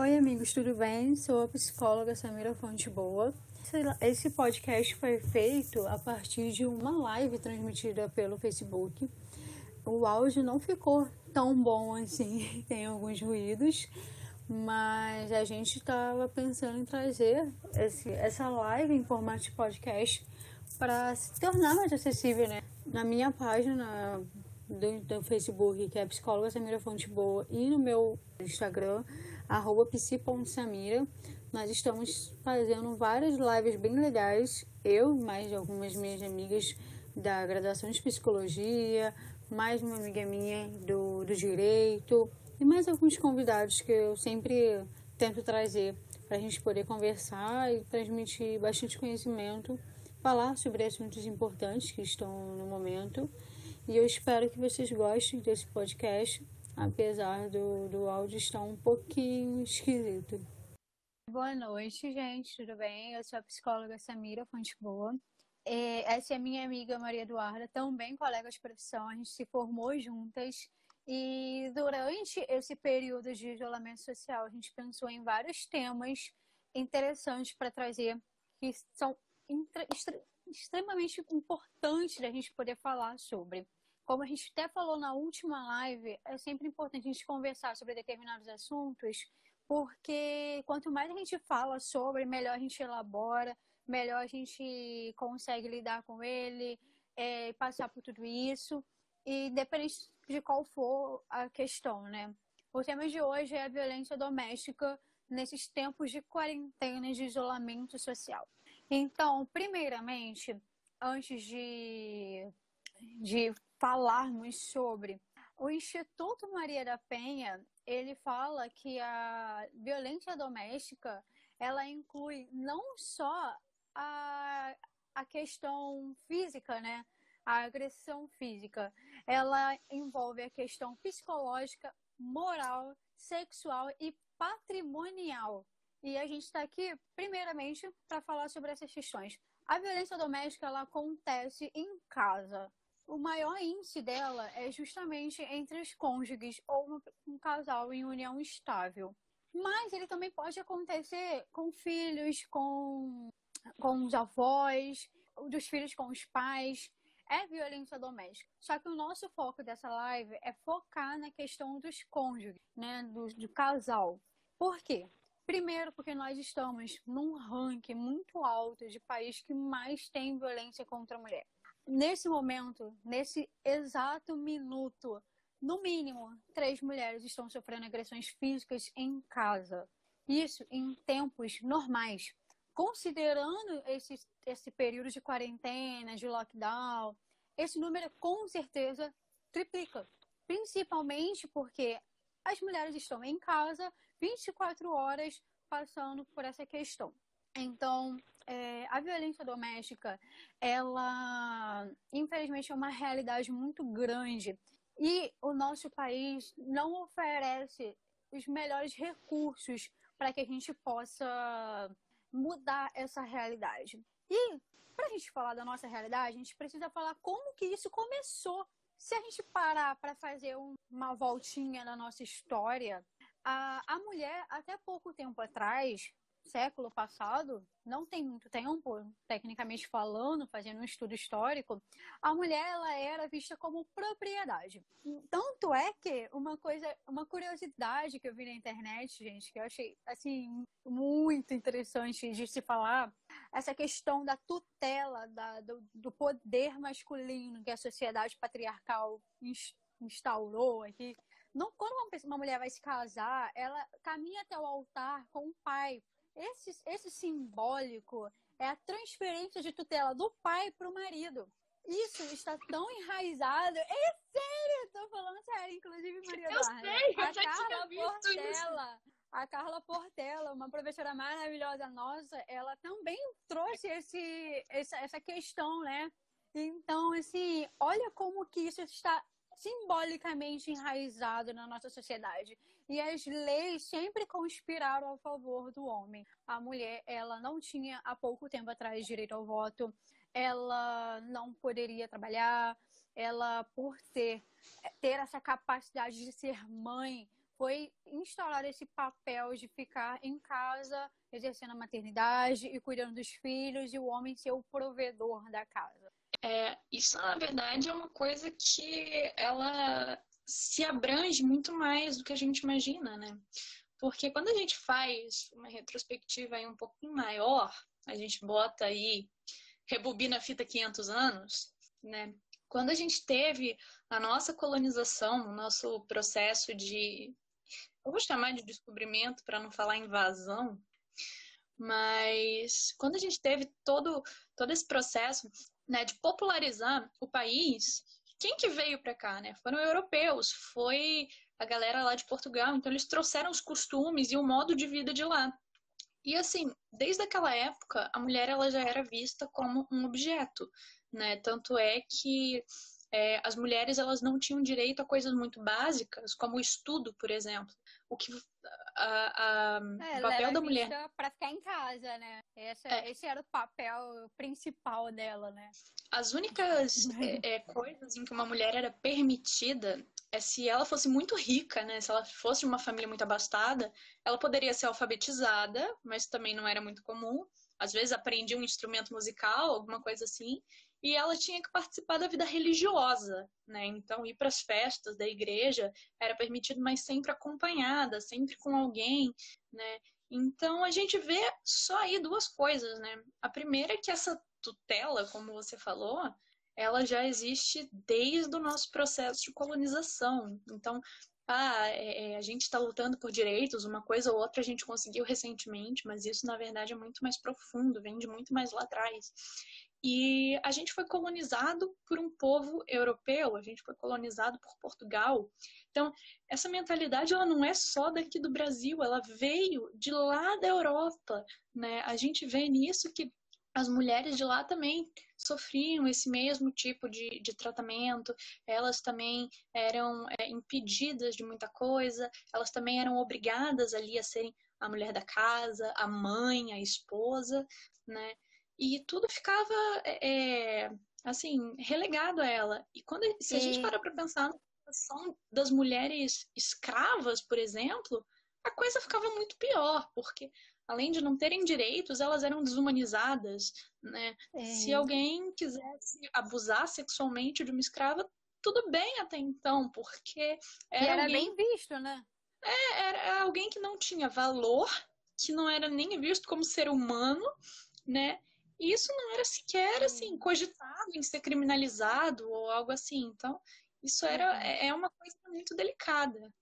Oi, amigos, tudo bem? Sou a psicóloga Samira Fonte Boa. Esse podcast foi feito a partir de uma live transmitida pelo Facebook. O áudio não ficou tão bom assim, tem alguns ruídos, mas a gente estava pensando em trazer esse, essa live em formato de podcast para se tornar mais acessível, né? Na minha página do, do Facebook, que é Psicóloga Samira Fonte Boa, e no meu Instagram, arroba psi.samira, nós estamos fazendo várias lives bem legais, eu, mais algumas minhas amigas da graduação de psicologia, mais uma amiga minha do, do direito e mais alguns convidados que eu sempre tento trazer para a gente poder conversar e transmitir bastante conhecimento, falar sobre assuntos importantes que estão no momento. E eu espero que vocês gostem desse podcast, apesar do, do áudio estar um pouquinho esquisito. Boa noite, gente, tudo bem? Eu sou a psicóloga Samira Fonte Boa. É, essa é a minha amiga Maria Eduarda, também colega de profissão, a gente se formou juntas. E durante esse período de isolamento social, a gente pensou em vários temas interessantes para trazer, que são extremamente importantes da gente poder falar sobre. Como a gente até falou na última live, é sempre importante a gente conversar sobre determinados assuntos, porque quanto mais a gente fala sobre, melhor a gente elabora, melhor a gente consegue lidar com ele, é, passar por tudo isso, e independente de qual for a questão, né? O tema de hoje é a violência doméstica nesses tempos de quarentena e de isolamento social. Então, primeiramente, antes de, de falarmos sobre o Instituto Maria da Penha, ele fala que a violência doméstica ela inclui não só a, a questão física, né? A agressão física. Ela envolve a questão psicológica, moral, sexual e patrimonial. E a gente está aqui, primeiramente, para falar sobre essas questões. A violência doméstica ela acontece em casa. O maior índice dela é justamente entre os cônjuges ou um casal em união estável. Mas ele também pode acontecer com filhos, com com os avós, dos filhos com os pais. É violência doméstica. Só que o nosso foco dessa live é focar na questão dos cônjuges, né? Do, do casal. Por quê? Primeiro, porque nós estamos num ranking muito alto de país que mais tem violência contra a mulher. Nesse momento, nesse exato minuto, no mínimo, três mulheres estão sofrendo agressões físicas em casa. Isso em tempos normais considerando esse, esse período de quarentena, de lockdown, esse número com certeza triplica. Principalmente porque as mulheres estão em casa 24 horas passando por essa questão. Então, é, a violência doméstica, ela, infelizmente, é uma realidade muito grande. E o nosso país não oferece os melhores recursos para que a gente possa mudar essa realidade. E para a gente falar da nossa realidade, a gente precisa falar como que isso começou. Se a gente parar para fazer uma voltinha na nossa história, a, a mulher, até pouco tempo atrás, século passado, não tem muito tempo, tecnicamente falando, fazendo um estudo histórico, a mulher ela era vista como propriedade. Tanto é que uma coisa, uma curiosidade que eu vi na internet, gente, que eu achei assim muito interessante de se falar, essa questão da tutela da, do, do poder masculino que a sociedade patriarcal instaurou aqui. Não, quando uma, pessoa, uma mulher vai se casar, ela caminha até o altar com o pai, esse, esse simbólico é a transferência de tutela do pai para o marido. Isso está tão enraizado. É sério, tô falando sério, inclusive Maria Eu Eduarda. sei, eu a já Carla tinha Portela, isso. A Carla Portela, uma professora maravilhosa nossa, ela também trouxe esse, essa, essa questão, né? Então, assim, olha como que isso está simbolicamente enraizado na nossa sociedade. E as leis sempre conspiraram a favor do homem. A mulher, ela não tinha há pouco tempo atrás direito ao voto, ela não poderia trabalhar, ela por ter ter essa capacidade de ser mãe foi instaurar esse papel de ficar em casa, exercendo a maternidade e cuidando dos filhos, e o homem ser o provedor da casa. É, isso, na verdade, é uma coisa que ela se abrange muito mais do que a gente imagina, né? Porque quando a gente faz uma retrospectiva aí um pouquinho maior, a gente bota aí, rebobina a fita 500 anos, né? Quando a gente teve a nossa colonização, o nosso processo de eu vou chamar de descobrimento para não falar invasão, mas quando a gente teve todo, todo esse processo né, de popularizar o país, quem que veio para cá, né? Foram europeus, foi a galera lá de Portugal, então eles trouxeram os costumes e o modo de vida de lá. E assim, desde aquela época, a mulher ela já era vista como um objeto, né? Tanto é que é, as mulheres elas não tinham direito a coisas muito básicas, como o estudo, por exemplo. O que a, a, é, o papel da mulher para ficar em casa, né? Esse, é. esse era o papel principal dela, né? As únicas é, é, coisas em que uma mulher era permitida é se ela fosse muito rica, né? Se ela fosse de uma família muito abastada, ela poderia ser alfabetizada, mas também não era muito comum. Às vezes aprendia um instrumento musical, alguma coisa assim e ela tinha que participar da vida religiosa, né? Então, ir para as festas da igreja era permitido, mas sempre acompanhada, sempre com alguém, né? Então, a gente vê só aí duas coisas, né? A primeira é que essa tutela, como você falou, ela já existe desde o nosso processo de colonização. Então, ah, é, é a gente está lutando por direitos, uma coisa ou outra a gente conseguiu recentemente, mas isso na verdade é muito mais profundo, vem de muito mais lá atrás. E a gente foi colonizado por um povo europeu, a gente foi colonizado por Portugal. Então, essa mentalidade ela não é só daqui do Brasil, ela veio de lá da Europa, né? A gente vê nisso que as mulheres de lá também sofriam esse mesmo tipo de, de tratamento, elas também eram é, impedidas de muita coisa, elas também eram obrigadas ali a serem a mulher da casa, a mãe, a esposa, né? E tudo ficava é, é, assim relegado a ela. E quando se a gente para para pensar na situação das mulheres escravas, por exemplo, a coisa ficava muito pior, porque além de não terem direitos, elas eram desumanizadas, né? É. Se alguém quisesse abusar sexualmente de uma escrava, tudo bem até então, porque era, era alguém... bem visto, né? É, era alguém que não tinha valor, que não era nem visto como ser humano, né? E isso não era sequer assim cogitado em ser criminalizado ou algo assim. Então, isso era é, é uma coisa muito delicada.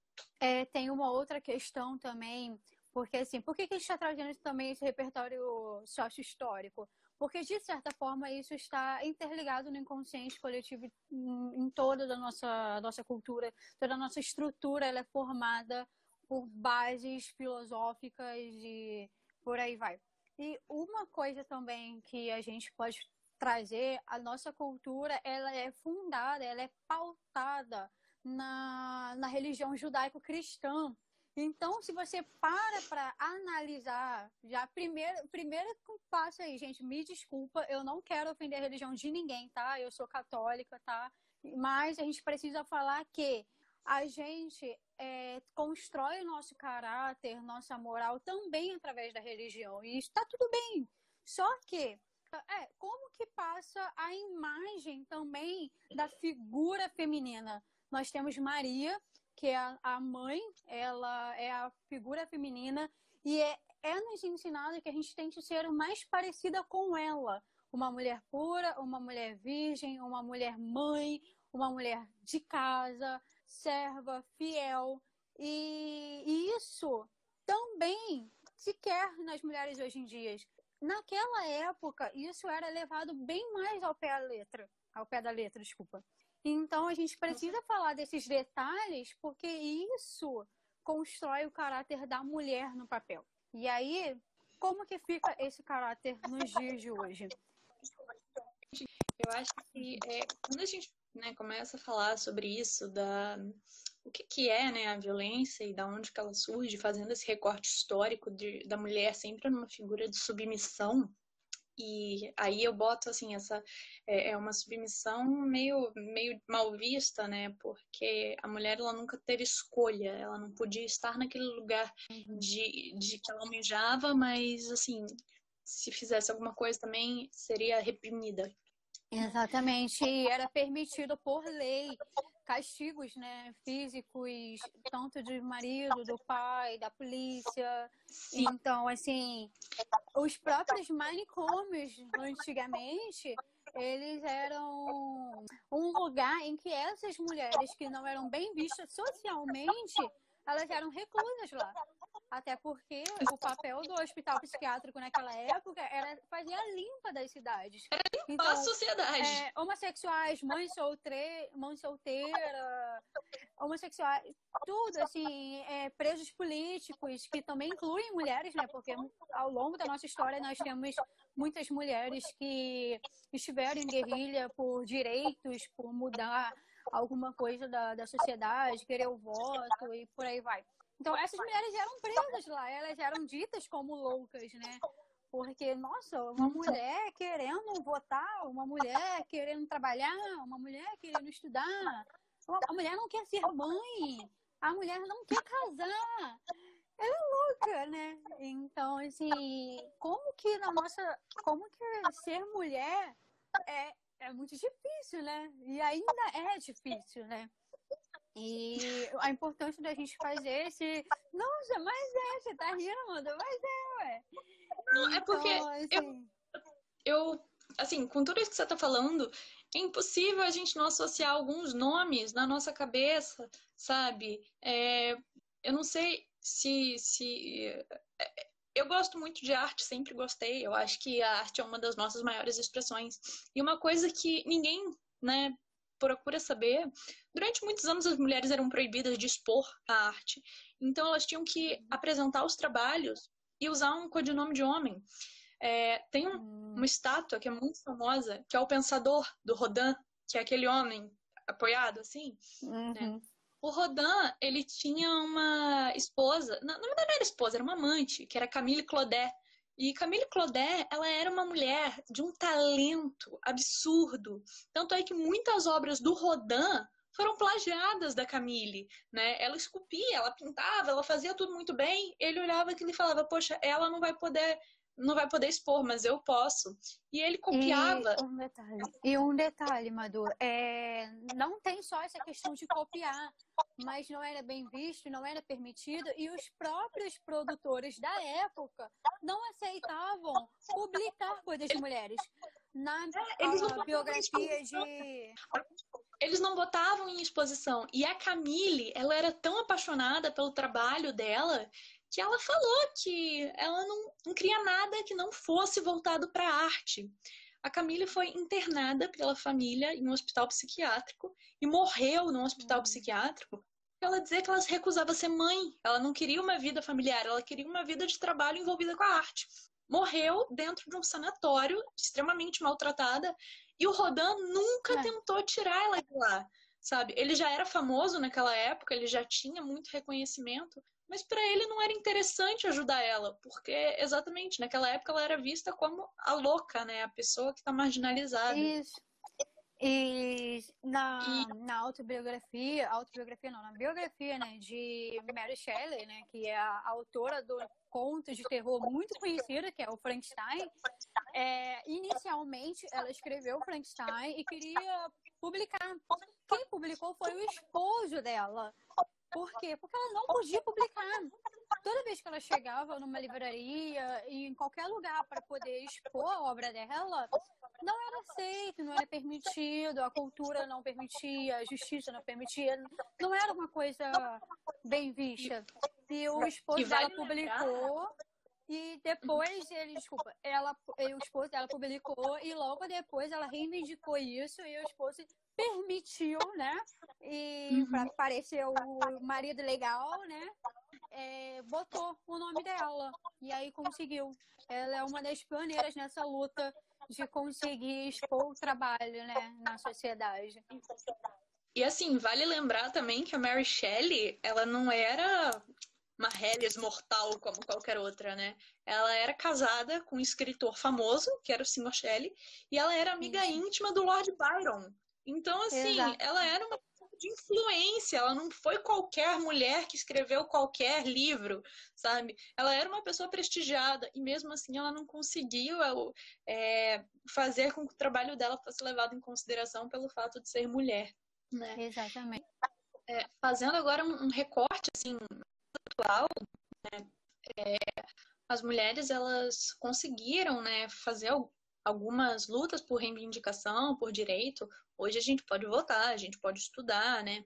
É, tem uma outra questão também, porque assim, por que, que a gente está trazendo também esse repertório sócio-histórico? Porque, de certa forma, isso está interligado no inconsciente coletivo em, em toda a nossa, nossa cultura, toda a nossa estrutura ela é formada por bases filosóficas e por aí vai. E uma coisa também que a gente pode trazer, a nossa cultura, ela é fundada, ela é pautada na, na religião judaico-cristã. Então, se você para para analisar, já primeiro, primeiro passo aí, gente, me desculpa, eu não quero ofender a religião de ninguém, tá? Eu sou católica, tá? Mas a gente precisa falar que a gente é, constrói o nosso caráter, nossa moral também através da religião. E está tudo bem. Só que é, como que passa a imagem também da figura feminina? Nós temos Maria, que é a, a mãe, ela é a figura feminina e é, é nos ensinado que a gente tem que ser mais parecida com ela. Uma mulher pura, uma mulher virgem, uma mulher mãe, uma mulher de casa, serva, fiel. E, isso também se quer nas mulheres hoje em dia. Naquela época, isso era levado bem mais ao pé da letra, ao pé da letra, desculpa. Então a gente precisa falar desses detalhes porque isso constrói o caráter da mulher no papel. E aí, como que fica esse caráter nos dias de hoje? Eu acho que é, quando a gente né, começa a falar sobre isso, da o que, que é né, a violência e da onde que ela surge, fazendo esse recorte histórico de, da mulher sempre numa figura de submissão, E aí eu boto assim essa é, é uma submissão meio meio mal vista, né? Porque a mulher ela nunca teve escolha, ela não podia estar naquele lugar uhum. de, de que ela almejava, mas assim se fizesse alguma coisa também seria reprimida. Exatamente, e era permitido por lei castigos, né, físicos, tanto do marido, do pai, da polícia. Sim. Então, assim, os próprios manicômios antigamente, eles eram um lugar em que essas mulheres que não eram bem vistas socialmente, elas eram reclusas lá. Até porque o papel do hospital psiquiátrico naquela época era fazer a limpa das cidades. Era limpar então, a sociedade. É, homossexuais, mães solteiras, mãe solteira, homossexuais, tudo assim, é, presos políticos, que também incluem mulheres, né? Porque ao longo da nossa história nós temos muitas mulheres que estiveram em guerrilha por direitos, por mudar alguma coisa da, da sociedade, querer o voto e por aí vai. Então, essas mulheres eram presas lá, elas eram ditas como loucas, né? Porque, nossa, uma mulher querendo votar, uma mulher querendo trabalhar, uma mulher querendo estudar, a mulher não quer ser mãe, a mulher não quer casar. Ela é louca, né? Então, assim, como que na nossa. Como que ser mulher é, é muito difícil, né? E ainda é difícil, né? E a importância da gente fazer esse. Nossa, mas é, você tá rindo, mano, mas é, ué. Não, é porque então, assim... eu, eu, assim, com tudo isso que você tá falando, é impossível a gente não associar alguns nomes na nossa cabeça, sabe? É, eu não sei se, se. É, eu gosto muito de arte, sempre gostei. Eu acho que a arte é uma das nossas maiores expressões. E uma coisa que ninguém, né, procura saber, durante muitos anos as mulheres eram proibidas de expor a arte. Então elas tinham que apresentar os trabalhos e usar um codinome de homem. É, tem um, hum. uma estátua que é muito famosa, que é o Pensador, do Rodin, que é aquele homem apoiado, assim. Né? Uhum. Né? O Rodin, ele tinha uma esposa, na, na verdade não era esposa, era uma amante, que era Camille Claudet. E Camille Claudet, ela era uma mulher de um talento absurdo. Tanto é que muitas obras do Rodin foram plagiadas da Camille, né? Ela esculpia, ela pintava, ela fazia tudo muito bem. Ele olhava aquilo e falava: "Poxa, ela não vai poder não vai poder expor, mas eu posso. E ele copiava. E um detalhe, e um detalhe Madu, é, não tem só essa questão de copiar, mas não era bem visto, não era permitido, e os próprios produtores da época não aceitavam publicar coisas de mulheres. Na é, Eles não biografia de. Eles não botavam em exposição. E a Camille, ela era tão apaixonada pelo trabalho dela que ela falou que ela não, não queria nada que não fosse voltado para a arte. A Camille foi internada pela família em um hospital psiquiátrico e morreu num hospital uhum. psiquiátrico. Ela dizia que ela se recusava a ser mãe, ela não queria uma vida familiar, ela queria uma vida de trabalho envolvida com a arte. Morreu dentro de um sanatório, extremamente maltratada, e o Rodin nunca é. tentou tirar ela de lá, sabe? Ele já era famoso naquela época, ele já tinha muito reconhecimento, mas para ele não era interessante ajudar ela, porque exatamente naquela época ela era vista como a louca, né? A pessoa que está marginalizada. Isso. E na, e... na autobiografia, autobiografia não, na biografia, né, de Mary Shelley, né, que é a autora do conto de terror muito conhecido, que é o Frankenstein, é, inicialmente ela escreveu Frankenstein e queria publicar. Quem publicou foi o esposo dela. Por quê? Porque ela não podia publicar. Toda vez que ela chegava numa livraria e em qualquer lugar para poder expor a obra dela, não era aceito, não era permitido, a cultura não permitia, a justiça não permitia, não era uma coisa bem vista. E o esposo dela publicou e depois ele, desculpa, ela, o esposo dela publicou e logo depois ela reivindicou isso e o esposo permitiu, né? E uhum. para parecer o marido legal, né? É, botou o nome dela. E aí conseguiu. Ela é uma das pioneiras nessa luta de conseguir expor o trabalho, né, na sociedade. E assim, vale lembrar também que a Mary Shelley, ela não era uma Hellias mortal como qualquer outra, né? Ela era casada com um escritor famoso, que era o Sr. Shelley, e ela era amiga Isso. íntima do Lord Byron. Então, assim, Exato. ela era uma de influência, ela não foi qualquer mulher que escreveu qualquer livro, sabe? Ela era uma pessoa prestigiada e mesmo assim ela não conseguiu é, fazer com que o trabalho dela fosse levado em consideração pelo fato de ser mulher, né? Exatamente. É, fazendo agora um, um, recorte assim atual, né? É, as mulheres elas conseguiram, né, fazer algumas lutas por reivindicação, por direito. Hoje a gente pode votar, a gente pode estudar, né?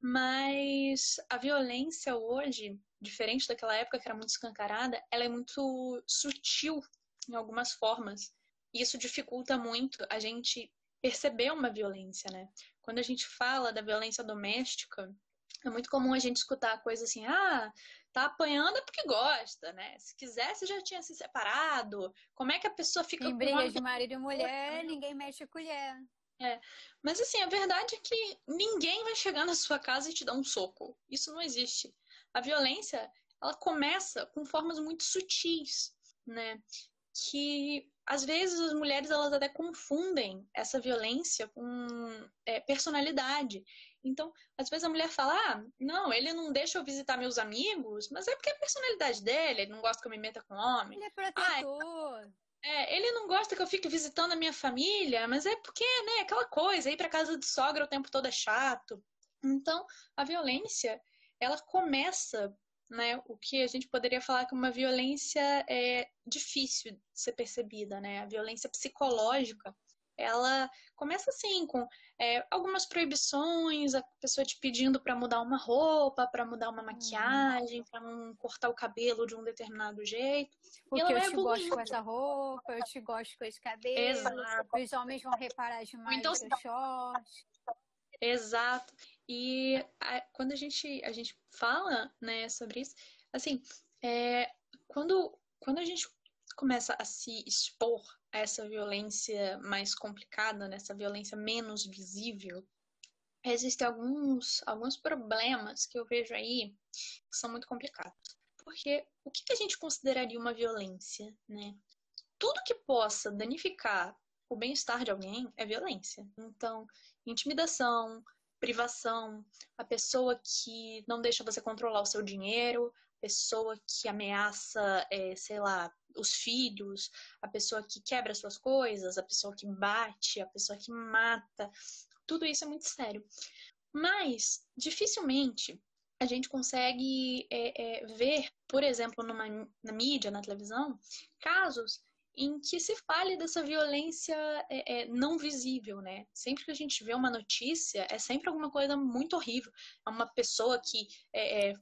Mas a violência hoje, diferente daquela época que era muito escancarada, ela é muito sutil em algumas formas. E isso dificulta muito a gente perceber uma violência, né? Quando a gente fala da violência doméstica, é muito comum a gente escutar coisas assim, ah, tá apanhando é porque gosta, né? Se quisesse já tinha se separado. Como é que a pessoa fica em briga de marido e mulher, ninguém mexe a colher. É. Mas assim, a verdade é que ninguém vai chegar na sua casa e te dar um soco. Isso não existe. A violência, ela começa com formas muito sutis, né? Que às vezes as mulheres elas até confundem essa violência com é, personalidade. Então, às vezes a mulher fala: ah, não, ele não deixa eu visitar meus amigos, mas é porque é a personalidade dele, ele não gosta que eu me meta com homem. Ele é protetor. Ah, é, ele não gosta que eu fique visitando a minha família, mas é porque, né, aquela coisa, ir para casa de sogra o tempo todo é chato. Então, a violência, ela começa, né, o que a gente poderia falar que uma violência é difícil de ser percebida, né? A violência psicológica, ela começa assim com é, algumas proibições, a pessoa te pedindo para mudar uma roupa, para mudar uma maquiagem, para não cortar o cabelo de um determinado jeito. Porque eu te gosto com essa roupa, eu te gosto com esse cabelo. Exato. Os homens vão reparar demais então, no short. Exato. E a, quando a gente, a gente fala né, sobre isso, assim, é, quando, quando a gente começa a se expor essa violência mais complicada, nessa violência menos visível, existem alguns, alguns problemas que eu vejo aí que são muito complicados. Porque o que, que a gente consideraria uma violência, né? Tudo que possa danificar o bem-estar de alguém é violência. Então, intimidação, privação, a pessoa que não deixa você controlar o seu dinheiro, pessoa que ameaça, é, sei lá, os filhos, a pessoa que quebra suas coisas, a pessoa que bate, a pessoa que mata. Tudo isso é muito sério. Mas, dificilmente, a gente consegue é, é, ver, por exemplo, numa, na mídia, na televisão, casos em que se fale dessa violência é, é, não visível, né? Sempre que a gente vê uma notícia, é sempre alguma coisa muito horrível. É uma pessoa que é, é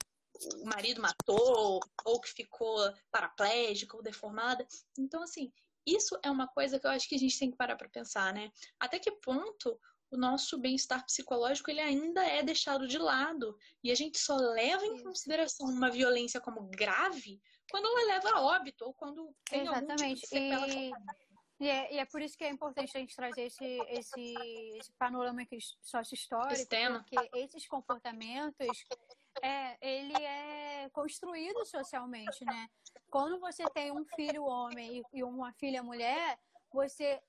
o marido matou, ou que ficou paraplégica ou deformada. Então, assim, isso é uma coisa que eu acho que a gente tem que parar para pensar, né? Até que ponto o nosso bem-estar psicológico ele ainda é deixado de lado e a gente só leva em consideração uma violência como grave quando ela leva a óbito ou quando tem Exatamente. algum tipo e... E é, e é, por isso que é importante a gente trazer esse, esse, esse panorama sócio-histórico, porque esses comportamentos é, ele é construído socialmente, né? Quando você tem um filho homem e uma filha mulher, você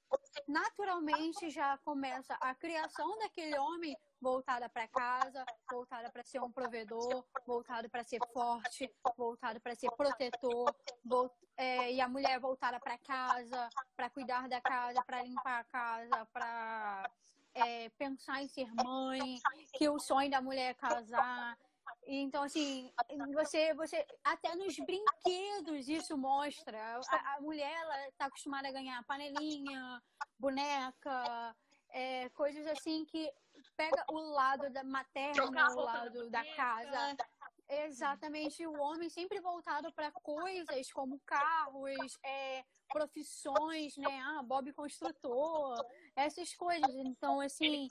naturalmente já começa a criação daquele homem voltada para casa, voltada para ser um provedor, voltado para ser forte, voltado para ser protetor, é, e a mulher voltada para casa, para cuidar da casa, para limpar a casa, para é, pensar em ser mãe, que o sonho da mulher é casar. Então, assim, você, você até nos brinquedos isso mostra. A, a mulher, ela está acostumada a ganhar panelinha, boneca, é, coisas assim que pega o lado da materna, o lado da casa. Exatamente, o homem sempre voltado para coisas como carros, é, profissões, né? Ah, Bob construtor, essas coisas. Então, assim,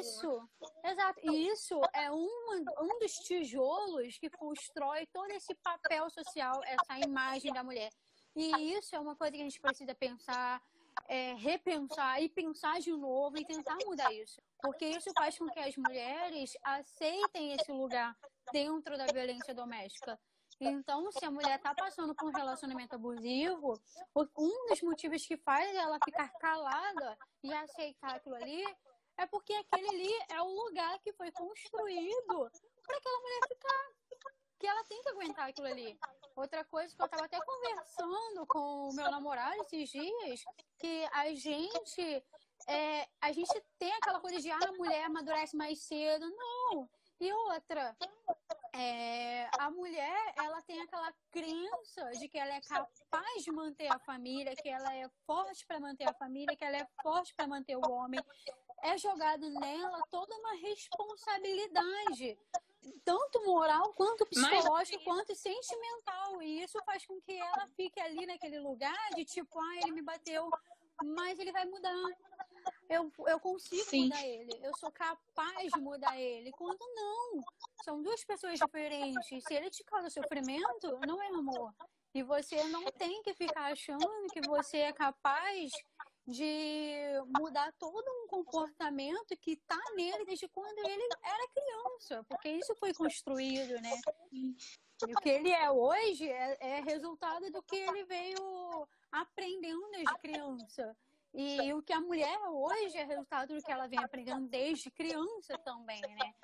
isso, exato, isso é um, um dos tijolos que constrói todo esse papel social, essa imagem da mulher. E isso é uma coisa que a gente precisa pensar, é, repensar e pensar de novo e tentar mudar isso. Porque isso faz com que as mulheres aceitem esse lugar dentro da violência doméstica. Então, se a mulher está passando por um relacionamento abusivo, um dos motivos que faz ela ficar calada e aceitar aquilo ali é porque aquele ali é o lugar que foi construído para aquela mulher ficar. Que ela tem que aguentar aquilo ali. Outra coisa que eu estava até conversando com o meu namorado esses dias, que a gente é, a gente tem aquela coisa de ah, a mulher amadurece mais cedo. Não. E outra, é, a mulher, ela tem aquela crença de que ela é capaz de manter a família, que ela é forte para manter a família, que ela é forte para manter o homem. É jogado nela toda uma responsabilidade, tanto moral, quanto psicológica, Mas... quanto sentimental. E isso faz com que ela fique ali naquele lugar de tipo, ah, ele me bateu, mas ele vai mudar eu, eu consigo Sim. mudar ele, eu sou capaz de mudar ele. Quando não, são duas pessoas diferentes. Se ele te causa sofrimento, não é amor. E você não tem que ficar achando que você é capaz de mudar todo um comportamento que tá nele desde quando ele era criança, porque isso foi construído, né? E o que ele é hoje é, é resultado do que ele veio aprendendo desde criança. E o que a mulher hoje é resultado do que ela vem aprendendo desde criança também, né?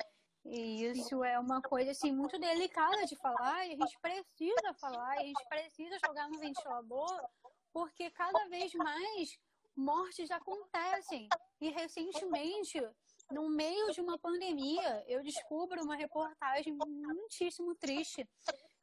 E isso é uma coisa assim muito delicada de falar, e a gente precisa falar, e a gente precisa jogar no ventilador, porque cada vez mais mortes acontecem. E recentemente, no meio de uma pandemia, eu descubro uma reportagem muitíssimo triste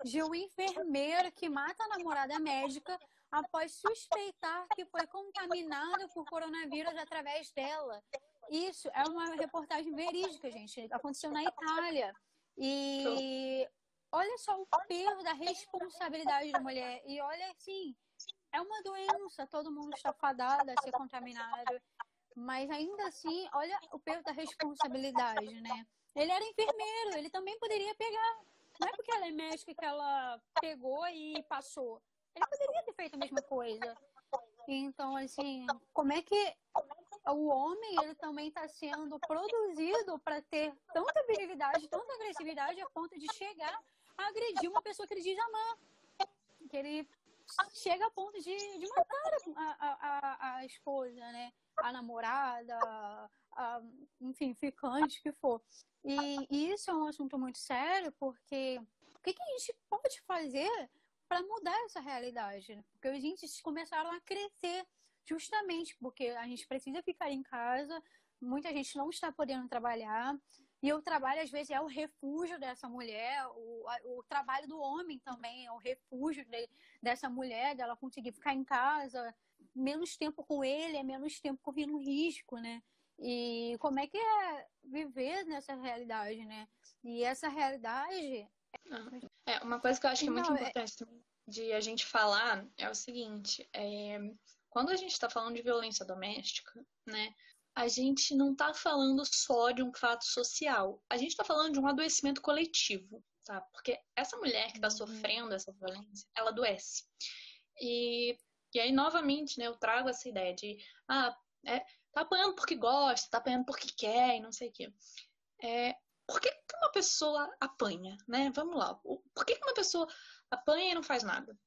de um enfermeiro que mata a namorada médica após suspeitar que foi contaminado por coronavírus através dela. Isso é uma reportagem verídica, gente. Aconteceu na Itália. E olha só o peso da responsabilidade da mulher. E olha assim, é uma doença, todo mundo está fadado a ser contaminado. Mas ainda assim, olha o peso da responsabilidade, né? Ele era enfermeiro, ele também poderia pegar. Não é porque ela é médica que ela pegou e passou. Ele poderia ter feito a mesma coisa. Então, assim, como é que o homem ele também está sendo produzido para ter tanta virilidade, tanta agressividade a ponto de chegar a agredir uma pessoa que ele diz amar? Que ele chega a ponto de, de matar a, a, a, esposa, né? A namorada, a, enfim, ficante, que for. E, e isso é um assunto muito sério, porque o que, que a gente pode fazer para mudar essa realidade. Porque os índices começaram a crescer justamente porque a gente precisa ficar em casa, muita gente não está podendo trabalhar. E o trabalho, às vezes, é o refúgio dessa mulher, o, o trabalho do homem também é o refúgio de, dessa mulher, dela conseguir ficar em casa, menos tempo com ele, é menos tempo correndo risco, né? E como é que é viver nessa realidade, né? E essa realidade é, uma coisa que eu acho que é muito é importante de a gente falar é o seguinte: é, quando a gente está falando de violência doméstica, né, a gente não está falando só de um fato social, a gente está falando de um adoecimento coletivo, tá? Porque essa mulher que está uhum. sofrendo essa violência, ela adoece. E, e aí, novamente, né, eu trago essa ideia de, ah, é, tá apanhando porque gosta, tá apanhando porque quer e não sei o quê. É, por que, que uma pessoa apanha, né? Vamos lá. Por que, que uma pessoa apanha e não faz nada?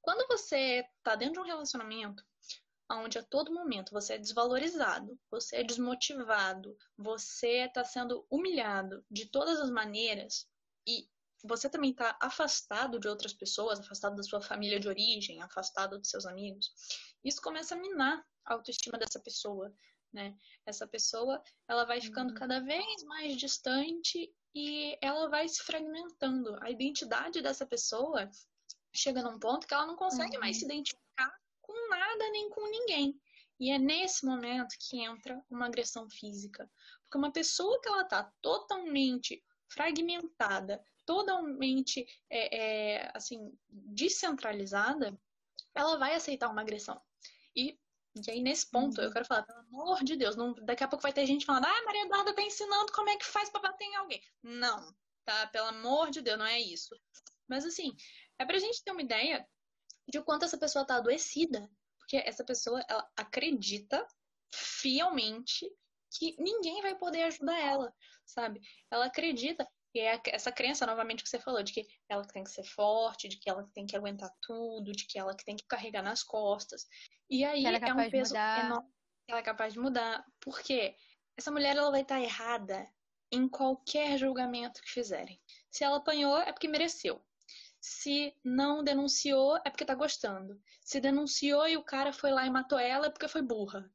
Quando você tá dentro de um relacionamento onde a todo momento você é desvalorizado, você é desmotivado, você está sendo humilhado de todas as maneiras e você também está afastado de outras pessoas, afastado da sua família de origem, afastado dos seus amigos, isso começa a minar a autoestima dessa pessoa, né? Essa pessoa, ela vai ficando uhum. cada vez mais distante e ela vai se fragmentando. A identidade dessa pessoa chega num ponto que ela não consegue uhum. mais se identificar com nada nem com ninguém. E é nesse momento que entra uma agressão física. Porque uma pessoa que ela tá totalmente fragmentada, totalmente é, é, assim descentralizada, ela vai aceitar uma agressão. E e aí, nesse ponto, eu uhum. quero falar, pelo amor de Deus, não, daqui a pouco vai ter gente falando, ah, Maria Eduarda tá ensinando como é que faz pra bater em alguém. Não, tá? Pelo amor de Deus, não é isso. Mas assim, é pra gente ter uma ideia de o quanto essa pessoa tá adoecida. Porque essa pessoa, ela acredita fielmente que ninguém vai poder ajudar ela, sabe? Ela acredita, E é essa crença, novamente, que você falou, de que ela tem que ser forte, de que ela tem que aguentar tudo, de que ela tem que carregar nas costas. E aí ela é, é um peso enorme. Ela é capaz de mudar. Por quê? Essa mulher ela vai estar errada em qualquer julgamento que fizerem. Se ela apanhou, é porque mereceu. Se não denunciou, é porque tá gostando. Se denunciou e o cara foi lá e matou ela, é porque foi burra.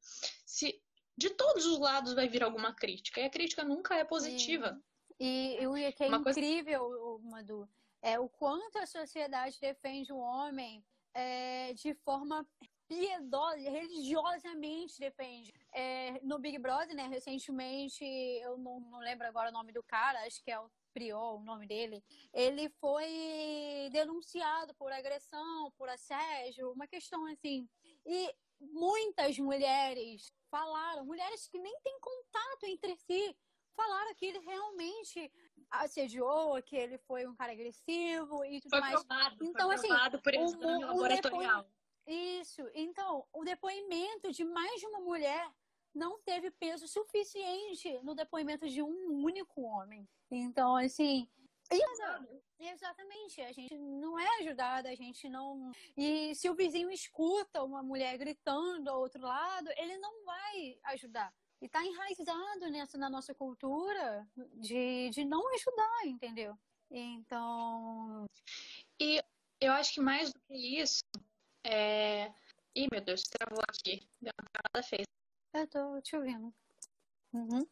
Se de todos os lados vai vir alguma crítica. E a crítica nunca é positiva. E, e o que é Uma incrível, coisa... Madu, é o quanto a sociedade defende o homem é, de forma piedosa, religiosamente defende. É, no Big Brother, né, recentemente, eu não, não lembro agora o nome do cara, acho que é o Priol, o nome dele, ele foi denunciado por agressão, por assédio, uma questão assim. E muitas mulheres falaram, mulheres que nem têm contato entre si, falaram que ele realmente assediou, que ele foi um cara agressivo e tudo foi mais. Provado, então, foi assim, provado por exame laboratorial. Isso. Então, o depoimento de mais de uma mulher não teve peso suficiente no depoimento de um único homem. Então, assim. Exatamente, a gente não é ajudada, a gente não. E se o vizinho escuta uma mulher gritando ao outro lado, ele não vai ajudar. E tá enraizado nessa na nossa cultura de, de não ajudar, entendeu? Então. E eu acho que mais do que isso, é. Ih, meu Deus, travou aqui. Deu uma travada feita. Eu tô te ouvindo. Uhum.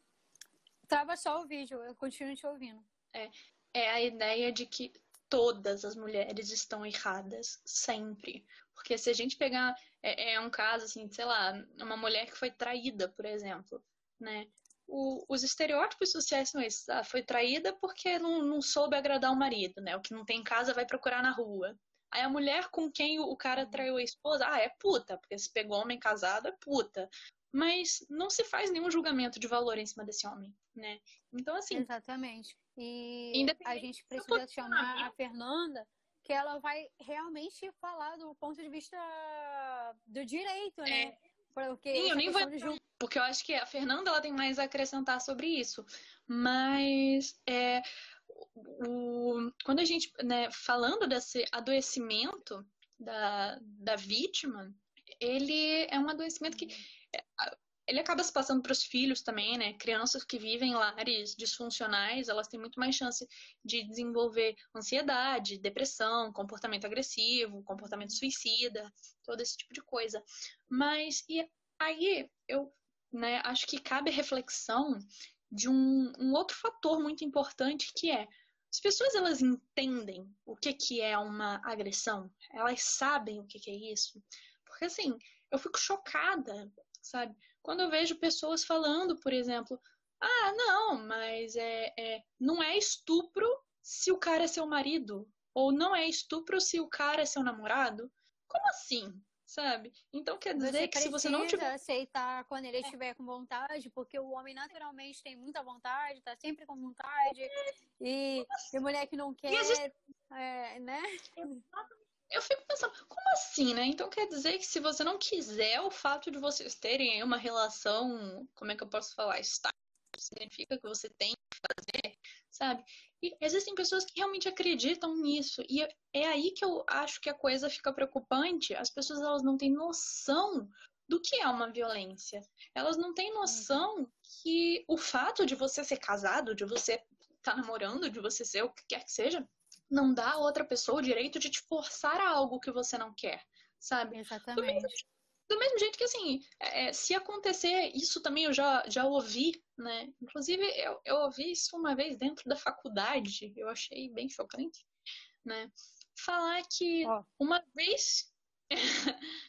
Trava só o vídeo, eu continuo te ouvindo. É, é a ideia de que todas as mulheres estão erradas, sempre. Porque se a gente pegar. É, é um caso, assim, sei lá, uma mulher que foi traída, por exemplo, né? O, os estereótipos sociais são esses. Ah, foi traída porque não, não soube agradar o marido, né? O que não tem em casa vai procurar na rua. Aí a mulher com quem o cara traiu a esposa, ah, é puta, porque se pegou homem casado é puta mas não se faz nenhum julgamento de valor em cima desse homem, né? Então, assim. Exatamente. E a gente precisa chamar a Fernanda, que ela vai realmente falar do ponto de vista do direito, né? É. Porque Sim, eu nem vou. Porque eu acho que a Fernanda ela tem mais a acrescentar sobre isso. Mas é, o, quando a gente, né, falando desse adoecimento da, da vítima, ele é um adoecimento que ele acaba se passando para os filhos também, né? Crianças que vivem em lares disfuncionais, elas têm muito mais chance de desenvolver ansiedade, depressão, comportamento agressivo, comportamento suicida, todo esse tipo de coisa. Mas e aí eu né, acho que cabe reflexão de um, um outro fator muito importante que é as pessoas elas entendem o que, que é uma agressão, elas sabem o que, que é isso. Porque assim, eu fico chocada sabe? Quando eu vejo pessoas falando, por exemplo, ah, não, mas é, é, não é estupro se o cara é seu marido. Ou não é estupro se o cara é seu namorado. Como assim? Sabe? Então quer dizer você que se você não tiver. aceitar quando ele é. estiver com vontade, porque o homem naturalmente tem muita vontade, tá sempre com vontade. E, e mulher que não quer, gente... é, né? Exatamente eu fico pensando, como assim, né? Então quer dizer que se você não quiser o fato de vocês terem uma relação, como é que eu posso falar, estável, significa que você tem que fazer, sabe? E existem pessoas que realmente acreditam nisso. E é aí que eu acho que a coisa fica preocupante. As pessoas elas não têm noção do que é uma violência. Elas não têm noção que o fato de você ser casado, de você estar tá namorando, de você ser o que quer que seja, não dá a outra pessoa o direito de te forçar a algo que você não quer, sabe? Exatamente. Do mesmo, do mesmo jeito que, assim, é, é, se acontecer, isso também eu já, já ouvi, né? Inclusive, eu, eu ouvi isso uma vez dentro da faculdade, eu achei bem chocante, né? Falar que oh. uma vez.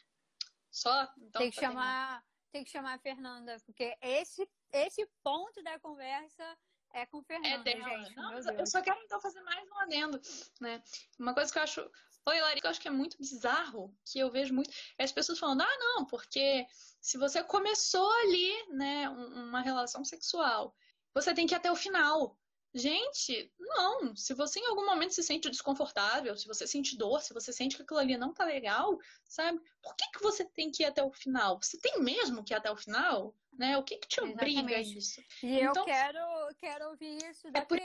Só? Então, tem que tá chamar. Tem que chamar a Fernanda, porque esse, esse ponto da conversa é com Fernanda, é dela. gente. Não, eu só quero então fazer mais um adendo, né? Uma coisa que eu acho. Oi, Lari, que eu acho que é muito bizarro, que eu vejo muito, é as pessoas falando, ah, não, porque se você começou ali, né, uma relação sexual, você tem que ir até o final. Gente, não. Se você em algum momento se sente desconfortável, se você sente dor, se você sente que aquilo ali não tá legal, sabe? Por que, que você tem que ir até o final? Você tem mesmo que ir até o final? Né? O que, que te obriga a isso? E então, eu quero, quero ouvir isso. É por...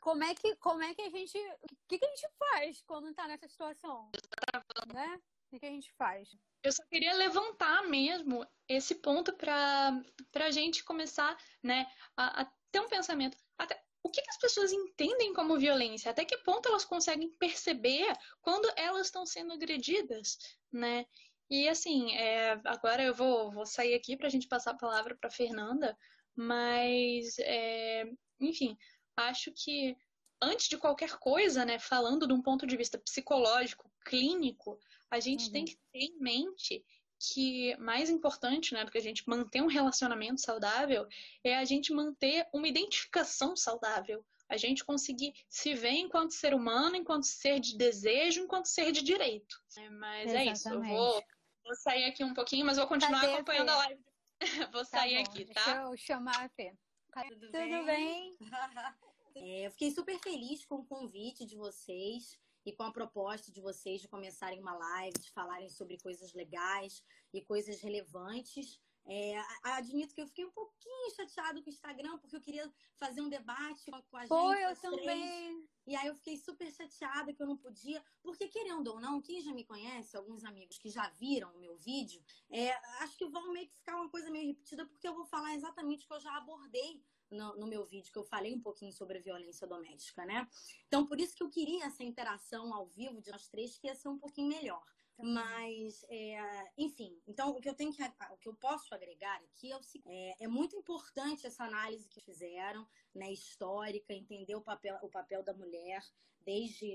Como é que como é que a gente. O que, que a gente faz quando tá nessa situação? Né? O que, que a gente faz? Eu só queria levantar mesmo esse ponto para a gente começar né, a, a ter um pensamento. Até, o que, que, as pessoas entendem como violência? Até que ponto elas conseguem perceber quando elas estão sendo agredidas, né? E assim, é, agora eu vou, vou sair aqui para a gente passar a palavra para Fernanda, mas, é, enfim, acho que antes de qualquer coisa, né, falando de um ponto de vista psicológico, clínico, a gente uhum. tem que ter em mente que mais importante, né, do que a gente manter um relacionamento saudável, é a gente manter uma identificação saudável. A gente conseguir se ver enquanto ser humano, enquanto ser de desejo, enquanto ser de direito. É, mas Exatamente. é isso. Eu vou, vou, sair aqui um pouquinho, mas vou continuar Cadê acompanhando a, a live. vou tá sair bom. aqui, tá? Deixa eu chamar a Fê. Tudo, Tudo bem? bem? é, eu fiquei super feliz com o convite de vocês e com a proposta de vocês de começarem uma live, de falarem sobre coisas legais e coisas relevantes. É, admito que eu fiquei um pouquinho chateado com o Instagram, porque eu queria fazer um debate com a gente. Foi, eu também. E aí eu fiquei super chateada que eu não podia, porque querendo ou não, quem já me conhece, alguns amigos que já viram o meu vídeo, é, acho que vão meio que ficar uma coisa meio repetida, porque eu vou falar exatamente o que eu já abordei no, no, meu vídeo que eu falei um pouquinho sobre a violência doméstica, né? Então, por isso que eu queria essa interação ao vivo de nós três, que ia ser um pouquinho melhor. Mas, é, enfim, então o que eu tenho que, o que eu posso agregar aqui é o seguinte: é, é, muito importante essa análise que fizeram, né, histórica, entender o papel, o papel da mulher desde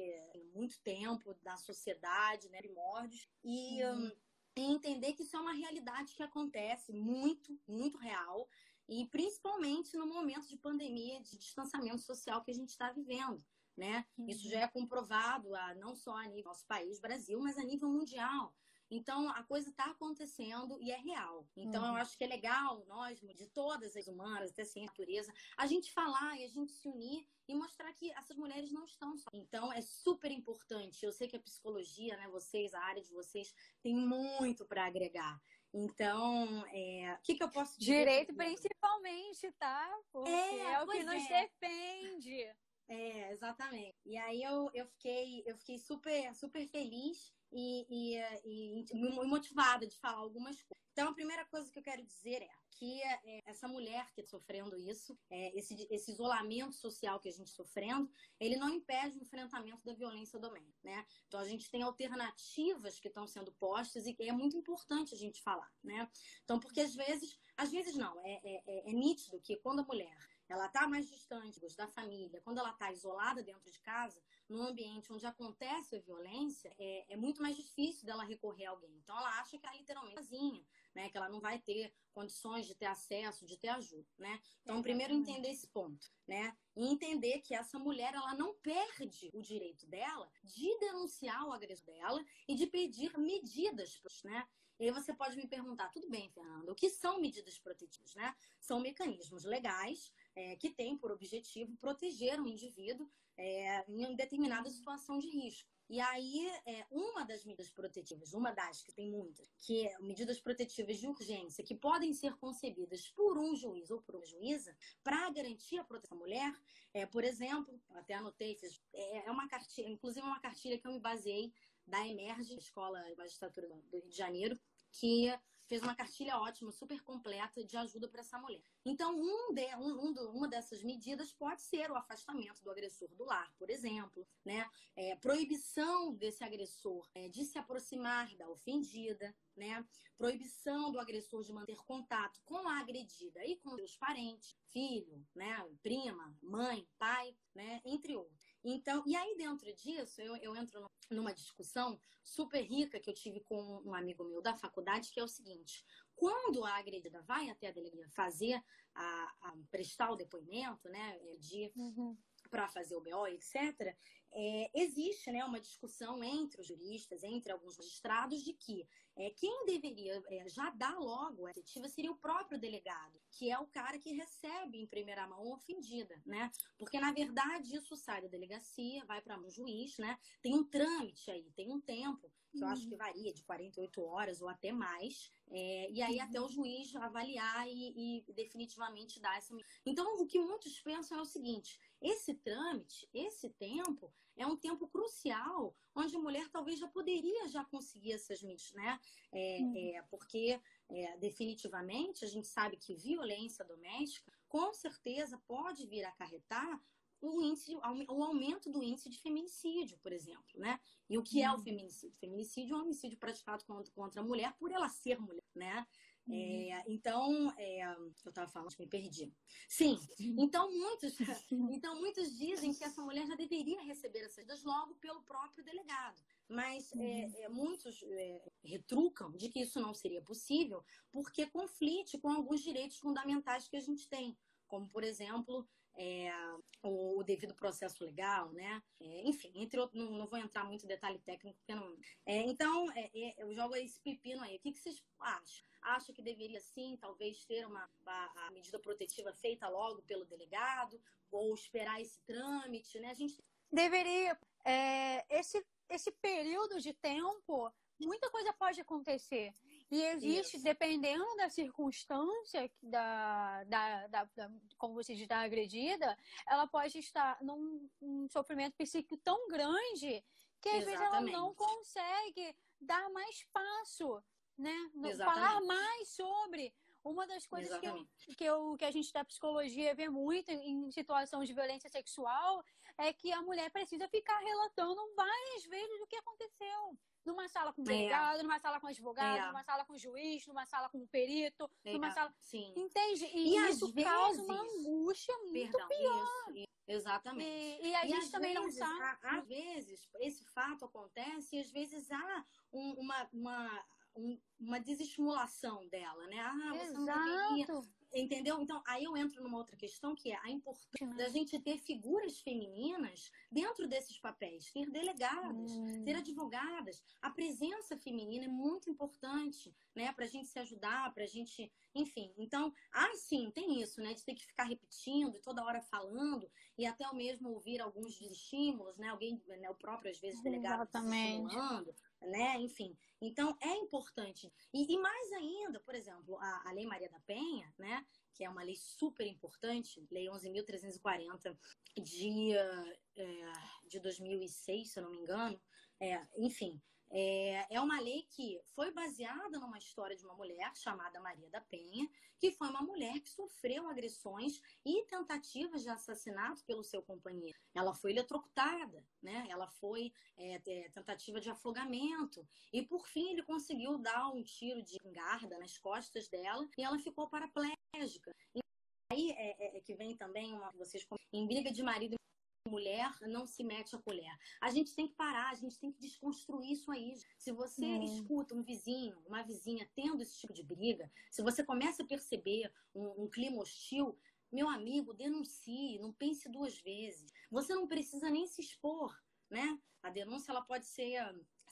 muito tempo na sociedade, né, primórdios, e, uhum. um, e entender que isso é uma realidade que acontece muito, muito real e principalmente no momento de pandemia, de distanciamento social que a gente está vivendo. Né? Uhum. Isso já é comprovado a, não só a nível nosso país, Brasil, mas a nível mundial. Então, a coisa está acontecendo e é real. Então, uhum. eu acho que é legal nós, de todas as humanas, até assim, a natureza, a gente falar e a gente se unir e mostrar que essas mulheres não estão só. Então, é super importante. Eu sei que a psicologia, né, vocês, a área de vocês, tem muito para agregar. Então, é... o que, que eu posso dizer? Direito principalmente, tá? Porque é, é o que nos é. defende. É, exatamente. E aí eu, eu, fiquei, eu fiquei super, super feliz e, e, e, e motivada de falar algumas coisas. Então, a primeira coisa que eu quero dizer é que é, essa mulher que está sofrendo isso, é, esse, esse isolamento social que a gente está sofrendo, ele não impede o enfrentamento da violência doméstica, né? Então, a gente tem alternativas que estão sendo postas e que é muito importante a gente falar, né? Então, porque às vezes, às vezes não, é, é, é, é nítido que quando a mulher ela está mais distante da família, quando ela está isolada dentro de casa, num ambiente onde acontece a violência, é, é, muito mais difícil dela recorrer a alguém. Então ela acha que ela é literalmente sozinha, né? Que ela não vai ter condições de ter acesso, de ter ajuda, né? Então, primeiro entender esse ponto, né? E entender que essa mulher ela não perde o direito dela de denunciar o agressor dela e de pedir medidas, né? E aí você pode me perguntar, tudo bem, Fernanda, o que são medidas protetivas, né? São mecanismos legais é, que têm por objetivo proteger o indivíduo é, em determinada situação de risco. E aí, é, uma das medidas protetivas, uma das que tem muitas, que é medidas protetivas de urgência, que podem ser concebidas por um juiz ou por uma juíza, para garantir a proteção da mulher, é, por exemplo, até anotei, é, é uma cartilha, inclusive uma cartilha que eu me baseei da Emerge, Escola de Magistratura do Rio de Janeiro, que fez uma cartilha ótima, super completa de ajuda para essa mulher. Então, um de, um, um do, uma dessas medidas pode ser o afastamento do agressor do lar, por exemplo, né? É, proibição desse agressor é, de se aproximar da ofendida, né? Proibição do agressor de manter contato com a agredida e com seus parentes, filho, né? Prima, mãe, pai, né? Entre outros. Então, e aí dentro disso, eu, eu entro numa discussão super rica que eu tive com um amigo meu da faculdade, que é o seguinte: quando a agredida vai até a delegacia fazer, a, a prestar o depoimento, né, de uhum para fazer o BO, etc., é, existe né, uma discussão entre os juristas, entre alguns magistrados, de que é, quem deveria é, já dar logo a efetiva seria o próprio delegado, que é o cara que recebe em primeira mão a ofendida, né? Porque, na verdade, isso sai da delegacia, vai para um juiz, né? Tem um trâmite aí, tem um tempo, que eu acho que uhum. varia de 48 horas ou até mais, é, e aí até o uhum. juiz avaliar e, e definitivamente dar essa. Então, o que muitos pensam é o seguinte: esse trâmite, esse tempo, é um tempo crucial onde a mulher talvez já poderia já conseguir essas medidas, né? É, uhum. é, porque é, definitivamente a gente sabe que violência doméstica com certeza pode vir a acarretar o, índice, o aumento do índice de feminicídio, por exemplo, né? E o que uhum. é o feminicídio? Feminicídio é um homicídio praticado contra, contra a mulher por ela ser mulher, né? Uhum. É, então, é, eu estava falando, me perdi. Sim, então muitos, então muitos dizem que essa mulher já deveria receber essas medidas logo pelo próprio delegado. Mas é, uhum. é, muitos é, retrucam de que isso não seria possível porque conflite com alguns direitos fundamentais que a gente tem, como, por exemplo, é, o, o, devido processo legal, né? É, enfim, entre outros, não, não, vou entrar muito em detalhe técnico, porque não. É, então, é, é, eu jogo esse pepino aí. O que, que vocês acham? Acha que deveria sim, talvez, ter uma a, a medida protetiva feita logo pelo delegado, ou esperar esse trâmite, né? A gente deveria. É, esse, esse período de tempo, muita coisa pode acontecer. E existe, Isso. dependendo da circunstância da, da, da, da, como você da agredida, ela pode estar num, num sofrimento psíquico tão grande que às Exatamente. vezes ela não consegue dar mais passo, né? Falar mais sobre. Uma das coisas que, eu, que, eu, que a gente da psicologia vê muito em situação de violência sexual é que a mulher precisa ficar relatando várias vezes o que aconteceu numa sala com o delegado, é. numa sala com advogado, é. numa sala com juiz, numa sala com perito, é. numa sala. Sim. Entende? E, e isso vezes... causa uma angústia muito Perdão, pior. Isso, Exatamente. E, e a e gente também vezes, não sabe. Às vezes, esse fato acontece e às vezes há um, uma, uma, um, uma desestimulação dela, né? Ah, você Exato. não deveria Entendeu? Então, aí eu entro numa outra questão que é a importância da gente ter figuras femininas dentro desses papéis, ter delegadas, hum. ter advogadas. A presença feminina é muito importante, né? Pra gente se ajudar, pra gente. Enfim. Então, ah, sim, tem isso, né? De ter que ficar repetindo, toda hora falando, e até o mesmo ouvir alguns estímulos, né? Alguém, né? o próprio, às vezes, delegado estimulando né? Enfim, então é importante. E, e mais ainda, por exemplo, a, a, Lei Maria da Penha, né? Que é uma lei super importante, Lei 11.340 de, é, de 2006, se eu não me engano. É, enfim, é, é uma lei que foi baseada numa história de uma mulher chamada Maria da Penha, que foi uma mulher que sofreu agressões e tentativas de assassinato pelo seu companheiro. Ela foi eletrocutada, né? Ela foi é, é, tentativa de afogamento e por fim ele conseguiu dar um tiro de engarda nas costas dela e ela ficou paraplégica. Aí é, é, é que vem também uma vocês em briga de marido mulher não se mete a colher. A gente tem que parar, a gente tem que desconstruir isso aí. Se você hum. escuta um vizinho, uma vizinha tendo esse tipo de briga, se você começa a perceber um, um clima hostil, meu amigo, denuncie, não pense duas vezes. Você não precisa nem se expor, né? A denúncia ela pode ser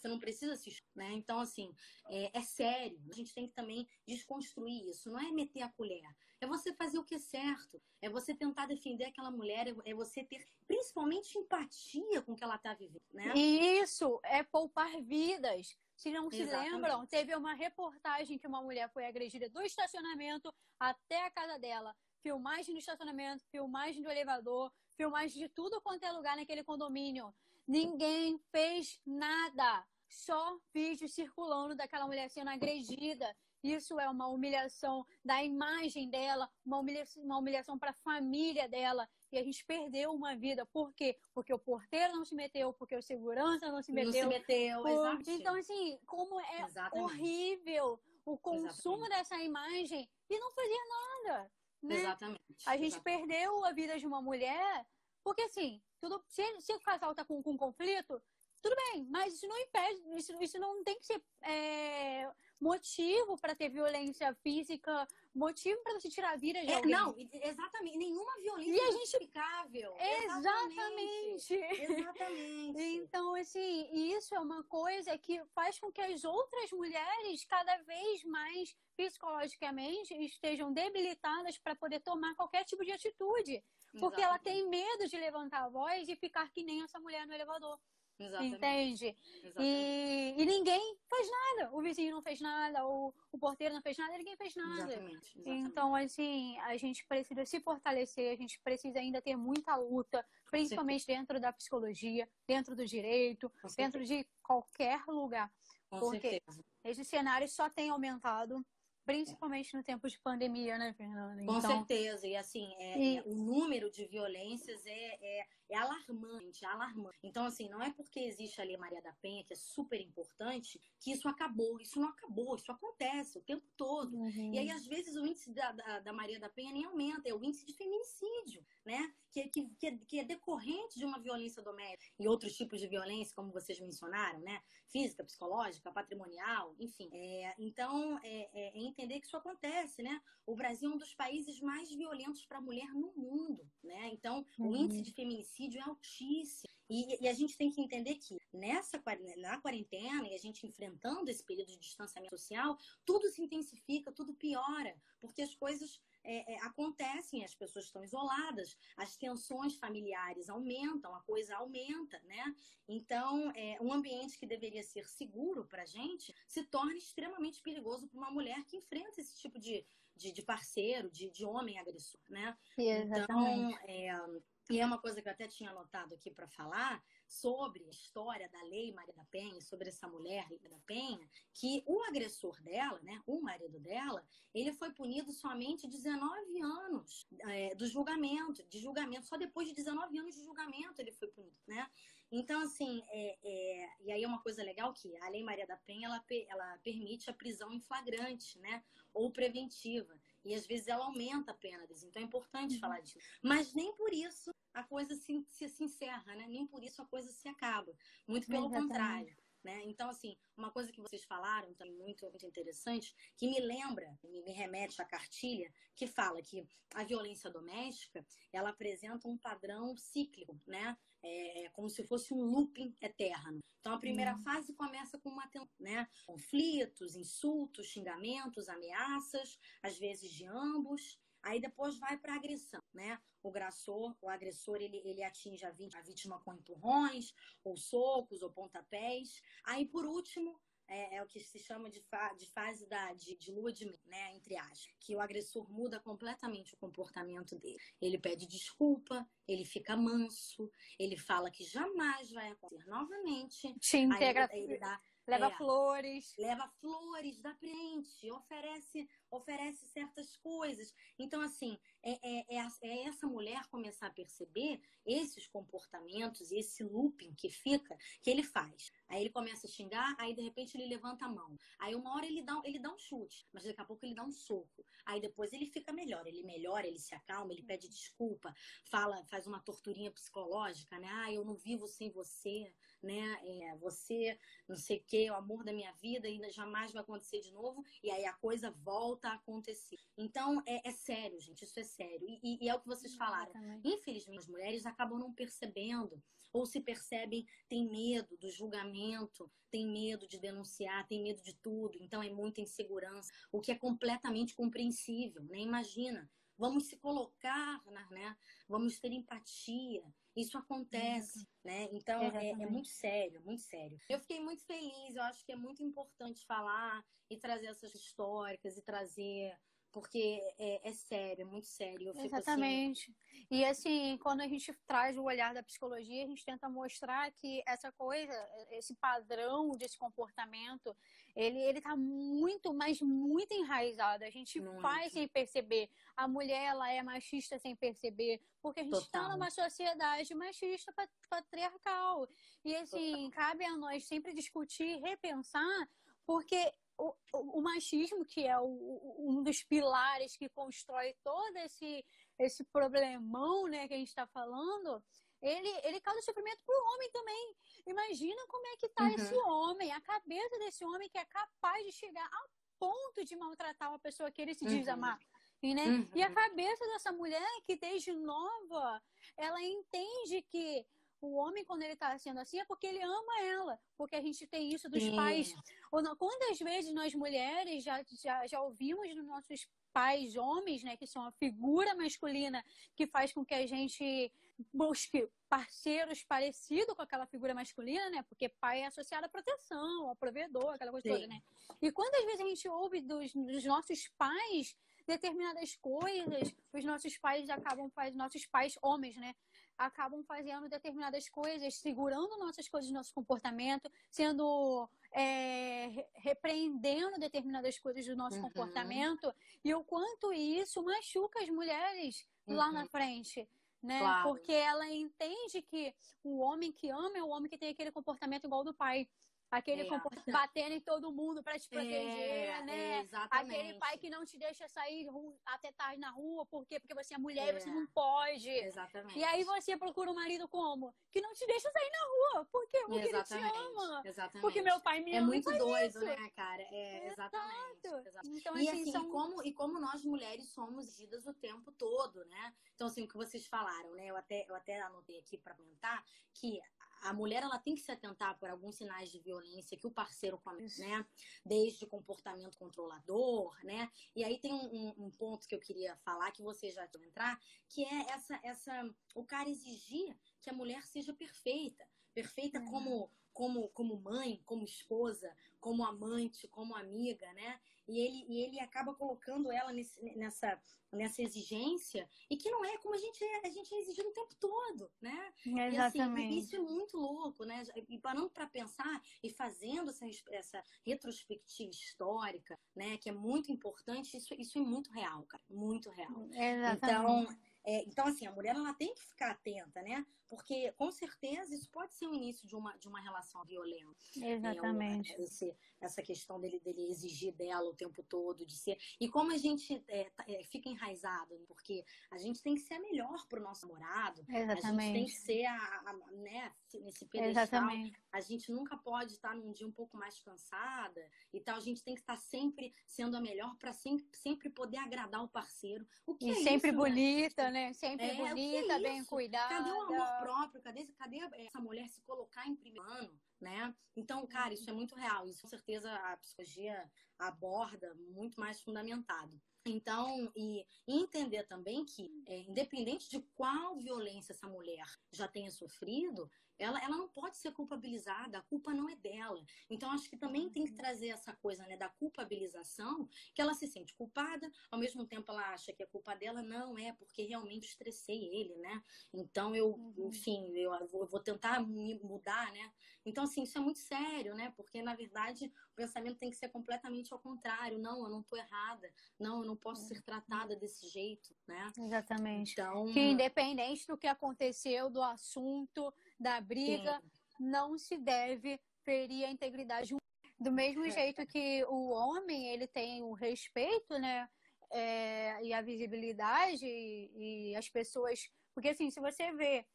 você não precisa se. Né? Então, assim, é, é, sério. A gente tem que também desconstruir isso. Não é meter a colher. É você fazer o que é certo. É você tentar defender aquela mulher. É, é você ter, principalmente, empatia com o que ela está vivendo. Né? Isso é poupar vidas. Se não se Exatamente. lembram, teve uma reportagem que uma mulher foi agredida do estacionamento até a casa dela. Filmagem do estacionamento, filmagem do elevador, filmagem de tudo quanto é lugar naquele condomínio. Ninguém fez nada só vídeos circulando daquela mulher sendo agredida. Isso é uma humilhação da imagem dela, uma humilhação, uma humilhação para a família dela. E a gente perdeu uma vida. Por quê? Porque o porteiro não se meteu, porque o segurança não se meteu. Não se meteu, por... Então, assim, como é Exatamente. horrível o consumo Exatamente. dessa imagem e não fazer nada. Né? Exatamente. A gente Exatamente. perdeu a vida de uma mulher, porque assim, tudo, se, se o casal tá com, com conflito, tudo bem, mas isso não impede, isso, isso não tem que ser é, motivo para ter violência física, motivo para você tirar a vida de é, alguém. Não, exatamente. Nenhuma violência e a gente... justificável. Exatamente. Exatamente. então, assim, isso é uma coisa que faz com que as outras mulheres cada vez mais psicologicamente estejam debilitadas para poder tomar qualquer tipo de atitude. Porque Exatamente. ela tem medo de levantar a voz e ficar que nem essa mulher no elevador. Exatamente. Entende? Exatamente. E, e, ninguém fez nada. O vizinho não fez nada, o, o porteiro não fez nada, ninguém fez nada. Exatamente. Exatamente. Então, assim, a gente precisa se fortalecer, a gente precisa ainda ter muita luta, principalmente dentro da psicologia, dentro do direito, dentro de qualquer lugar. Com porque certeza. esse cenário só tem aumentado. Principalmente no tempo de pandemia, né, Fernanda? Com então... certeza. E assim, é. É, o número de violências é, é, é, alarmante, é alarmante. Então, assim, não é porque existe a Lei Maria da Penha, que é super importante, que isso acabou. Isso não acabou, isso acontece o tempo todo. Uhum. E aí, às vezes, o índice da, da, da, Maria da Penha nem aumenta, é o índice de feminicídio, né? Que, que, que, é, que é decorrente de uma violência doméstica e outros tipos de violência, como vocês mencionaram, né? Física, psicológica, patrimonial, enfim. É, então, é, é, é entender que isso acontece, né? O Brasil é um dos países mais violentos para a mulher no mundo, né? Então, uhum. o índice de feminicídio é altíssimo. E, e, a gente tem que entender que nessa na quarentena e a gente enfrentando esse período de distanciamento social, tudo se intensifica, tudo piora, porque as coisas é, é, acontecem, as pessoas estão isoladas, as tensões familiares aumentam, a coisa aumenta, né? Então, é, um ambiente que deveria ser seguro para a gente se torna extremamente perigoso para uma mulher que enfrenta esse tipo de, de, de parceiro, de, de homem agressor, né? Exatamente. Então, é, e é uma coisa que eu até tinha anotado aqui para falar sobre a história da lei Maria da Penha, sobre essa mulher Maria da Penha, que o agressor dela, né, o marido dela, ele foi punido somente 19 anos é, do julgamento, de julgamento, só depois de 19 anos de julgamento ele foi punido, né? Então, assim, é, é, e aí é uma coisa legal que a Lei Maria da Penha, ela, ela permite a prisão em flagrante, né? Ou preventiva. E às vezes ela aumenta a pena deles. Então é importante uhum. falar disso. Mas nem por isso a coisa se, se, se, encerra, né? Nem por isso a coisa se acaba. Muito pelo Exatamente. contrário. Né? Então, assim, uma coisa que vocês falaram também muito, muito interessante, que me lembra, me, me remete à cartilha, que fala que a violência doméstica, ela apresenta um padrão cíclico, né? É, é como se fosse um looping eterno. Então, a primeira uhum. fase começa com uma né? conflitos, insultos, xingamentos, ameaças, às vezes de ambos. Aí depois vai para agressão, né? O agressor, o agressor ele, ele atinge a vítima, a vítima com empurrões, ou socos, ou pontapés. Aí por último é, é, o que se chama de, fa de fase da, de, de lua de mel, né? Entre aspas. Que o agressor muda completamente o comportamento dele. Ele pede desculpa, ele fica manso, ele fala que jamais vai acontecer novamente. Te integra, aí ele, ele dá, leva é, flores. Leva flores, dá presente, oferece oferece certas coisas. Então, assim, é, é, é, é, essa mulher começar a perceber esses comportamentos e esse looping que fica, que ele faz. Aí ele começa a xingar, aí de repente ele levanta a mão. Aí uma hora ele dá, ele dá um chute, mas daqui a pouco ele dá um soco. Aí depois ele fica melhor, ele melhora, ele se acalma, ele pede desculpa, fala, faz uma torturinha psicológica, né? Ah, eu não vivo sem você, né? É, você, não sei o que, o amor da minha vida ainda jamais vai acontecer de novo. E aí a coisa volta a acontecer. Então é, é sério, gente, isso é sério. E, e, e é o que vocês falaram. Infelizmente, as mulheres acabam não percebendo ou se percebem, tem medo do julgamento, tem medo de denunciar, tem medo de tudo, então é muita insegurança, o que é completamente compreensível, né? Imagina, vamos se colocar, né? Vamos ter empatia. Isso acontece, né? Então é, é, muito sério, muito sério. Eu fiquei muito feliz, eu acho que é muito importante falar e trazer essas históricas e trazer porque é, é, sério, é muito sério. Assim, Exatamente. Assim... E assim, quando a gente traz o olhar da psicologia, a gente tenta mostrar que essa coisa, esse padrão desse comportamento, ele ele tá muito, mas muito enraizado. A gente muito. faz sem perceber. A mulher ela é machista sem perceber, porque a gente está numa sociedade machista patriarcal. E assim, Total. cabe a nós sempre discutir, repensar, porque o, o, machismo, que é o, um dos pilares que constrói todo esse, esse problemão né, que a gente está falando, ele, ele causa sofrimento pro homem também. Imagina como é que tá uhum. esse homem, a cabeça desse homem que é capaz de chegar ao ponto de maltratar uma pessoa que ele se diz uhum. amar. E, né? Uhum. e a cabeça dessa mulher que desde nova ela entende que o homem, quando ele está sendo assim, é porque ele ama ela. Porque a gente tem isso dos Sim. pais. Ou não, quantas vezes nós mulheres já, já, já ouvimos dos nossos pais homens, né, que são a figura masculina que faz com que a gente busque parceiros parecidos com aquela figura masculina, né? Porque pai é associado à proteção, ao provedor, aquela coisa Sim. toda, né? E quantas vezes a gente ouve dos, dos nossos pais determinadas coisas, os nossos pais acabam fazendo, nossos pais homens, né? acabam fazendo determinadas coisas, segurando nossas coisas, nosso comportamento, sendo é, repreendendo determinadas coisas do nosso uhum. comportamento e o quanto isso machuca as mulheres uhum. lá na uhum. frente. Né? Claro. Porque ela entende que o homem que ama é o homem que tem aquele comportamento igual do pai. Aquele é. batendo em todo mundo para te proteger, é, né? É, Aquele pai que não te deixa sair até tarde na rua, por quê? Porque você é mulher e você é. não pode. Exatamente. E aí você procura um marido como? Que não te deixa sair na rua. Por quê? Porque exatamente. ele te ama. Exatamente. Porque meu pai me é ama. É muito doido, isso. né, cara? É, exatamente. exatamente. Então, e assim, assim são... como, e como nós mulheres somos exigidas o tempo todo, né? Então, assim, o que vocês falaram, né? Eu até, eu até anotei aqui para comentar que a mulher ela tem que se atentar por alguns sinais de violência que o parceiro comete, né? Desde comportamento controlador, né? E aí tem um, um, ponto que eu queria falar que você já entrar, que é essa, essa, o cara exigir que a mulher seja perfeita, perfeita uhum. como como, como mãe, como esposa, como amante, como amiga, né? E ele, e ele acaba colocando ela nesse, nessa, nessa exigência e que não é como a gente é, a gente é exigido o tempo todo, né? Exatamente. E, assim, isso é muito louco, né? E parando para pensar e fazendo essa, essa retrospectiva histórica, né? Que é muito importante, isso, isso é muito real, cara, muito real. Exatamente. Então, é, então, assim, a mulher ela tem que ficar atenta, né? Porque, com certeza, isso pode ser o início de uma, de uma relação violenta. Exatamente. É, esse, essa questão dele, dele exigir dela o tempo todo, de ser. E como a gente é, tá, é, fica enraizado, né? porque a gente tem que ser a melhor para o nosso namorado. Exatamente. A gente tem que ser a, a né, nesse pedestal. Exatamente. A gente nunca pode estar num dia um pouco mais cansada e tal. A gente tem que estar sempre sendo a melhor para sempre, sempre poder agradar o parceiro. O que e é sempre isso, bonita, né? né? Sempre é, bonita, é bem cuidada. Cadê o amor próprio? Cadê, cadê essa mulher se colocar em primeiro plano, né? Então, cara, isso é muito real. Isso com certeza a psicologia aborda muito mais fundamentado. Então, e, entender também que, é, independente de qual violência essa mulher já tenha sofrido, ela, ela não pode ser culpabilizada, a culpa não é dela. Então, acho que também tem que trazer essa coisa né, da culpabilização, que ela se sente culpada, ao mesmo tempo ela acha que a culpa dela não é porque realmente estressei ele, né? Então, eu, uhum. enfim, eu, eu vou tentar me mudar, né? Então, assim, isso é muito sério, né? Porque, na verdade, o pensamento tem que ser completamente ao contrário. Não, eu não tô errada. Não, eu não posso ser tratada desse jeito, né? Exatamente. Então... Que independente do que aconteceu, do assunto, da briga, Sim. não se deve ferir a integridade do mesmo é. jeito que o homem ele tem o respeito, né? É, e a visibilidade e, e, as pessoas. Porque assim, se você vê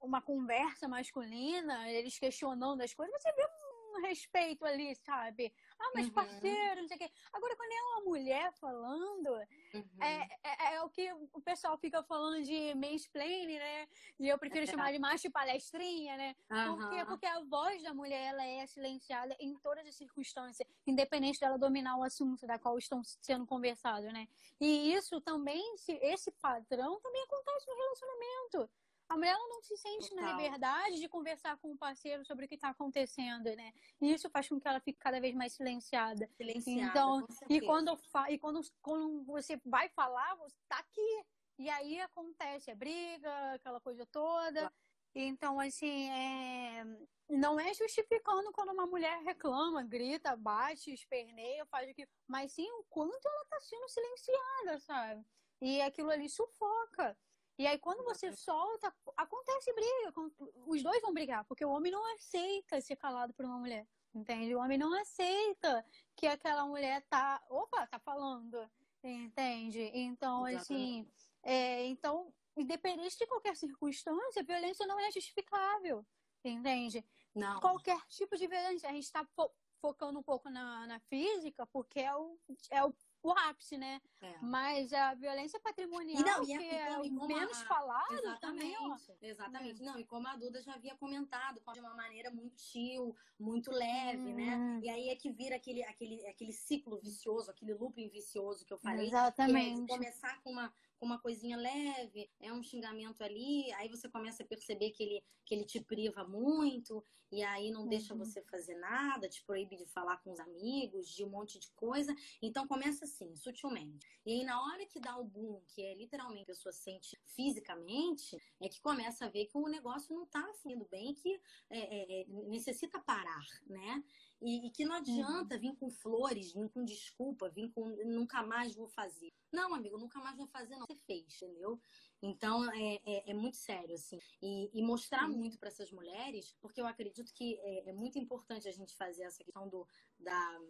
uma conversa masculina, eles questionando as coisas, você vê um respeito ali, sabe? Ah, mas uhum. parceiro, não sei o quê. Agora, quando é uma mulher falando, uhum. é, é, é, o que o pessoal fica falando de mansplaining, né? E eu prefiro chamar de macho palestrinha, né? Uhum. Por quê? Porque a voz da mulher, ela é silenciada em todas as circunstâncias, independente dela dominar o assunto da qual estão sendo conversados, né? E isso também, esse padrão também acontece no relacionamento. A mulher não se sente Total. na liberdade de conversar com o parceiro sobre o que está acontecendo, né? E isso faz com que ela fique cada vez mais silenciada. Silenciada. Então, e quando e quando, quando você vai falar, você tá aqui. E aí acontece a briga, aquela coisa toda. Então, assim, é... não é justificando quando uma mulher reclama, grita, bate, esperneia, faz o que. Mas sim o quanto ela está sendo silenciada, sabe? E aquilo ali sufoca. E aí, quando você solta, acontece briga. Os dois vão brigar, porque o homem não aceita ser calado por uma mulher. Entende? O homem não aceita que aquela mulher tá. Opa, tá falando. Entende? Então, Exatamente. assim, é, então, independente de qualquer circunstância, a violência não é justificável. Entende? Não. Qualquer tipo de violência. A gente está fo focando um pouco na, na física, porque é o, é o o ápice, né? É. Mas a violência patrimonial, e não, e que é, o menos a... falado exatamente, também, ó. Exatamente. É. Não, e como a Duda já havia comentado, de uma maneira muito chill, muito leve, né? Hum. E aí é que vira aquele, aquele, aquele ciclo vicioso, aquele looping vicioso que eu falei. Exatamente. É começar com uma, com uma coisinha leve, é um xingamento ali, aí você começa a perceber que ele, que ele te priva muito, e aí não uhum. deixa você fazer nada, te proíbe de falar com os amigos, de um monte de coisa. Então começa assim, sutilmente. E aí na hora que dá o boom, que é literalmente a pessoa sente fisicamente, é que começa a ver que o negócio não está fluindo bem, que é, é, necessita parar, né? E, e, que não adianta uhum. vir com flores, vir com desculpa, vir com nunca mais vou fazer. Não, amigo, nunca mais vou fazer, não. Você fez, entendeu? Então é, é, é muito sério, assim. E, e mostrar Sim. muito para essas mulheres, porque eu acredito que é, é, muito importante a gente fazer essa questão do da.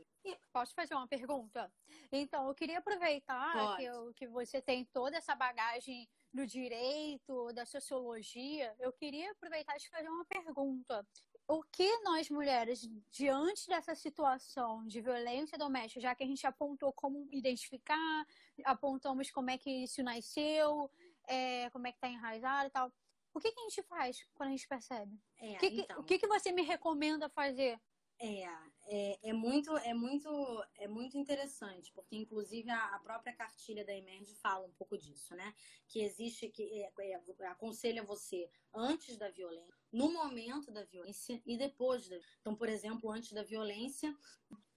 Posso fazer uma pergunta? Então, eu queria aproveitar que, eu, que você tem toda essa bagagem do direito, da sociologia. Eu queria aproveitar e te fazer uma pergunta o que nós mulheres, diante dessa situação de violência doméstica, já que a gente apontou como identificar, apontamos como é que isso nasceu, é, como é que está enraizado e tal, o que, que, a gente faz quando a gente percebe? É, o que, então... o que, que você me recomenda fazer? É, é, é, muito, é muito, é muito interessante, porque inclusive a, a, própria cartilha da Emerge fala um pouco disso, né? Que existe, que é, é, aconselha você antes da violência, no momento da violência e depois da. Então, por exemplo, antes da violência.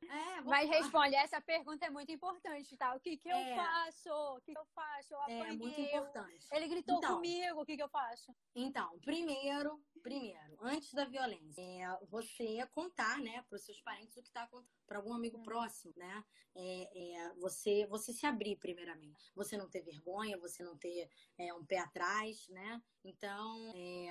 É, Mas responde, essa pergunta é muito importante, tá? O que, que eu é. faço? O que, que eu faço? Eu apanhei. É muito importante. Ele gritou então, comigo, o que, que eu faço? Então, primeiro, primeiro, antes da violência, é você contar, né, para os seus parentes o que está acontecendo, para algum amigo uhum. próximo, né? É, é, você, você se abrir primeiramente. Você não ter vergonha, você não ter é, um pé atrás, né? Então, é,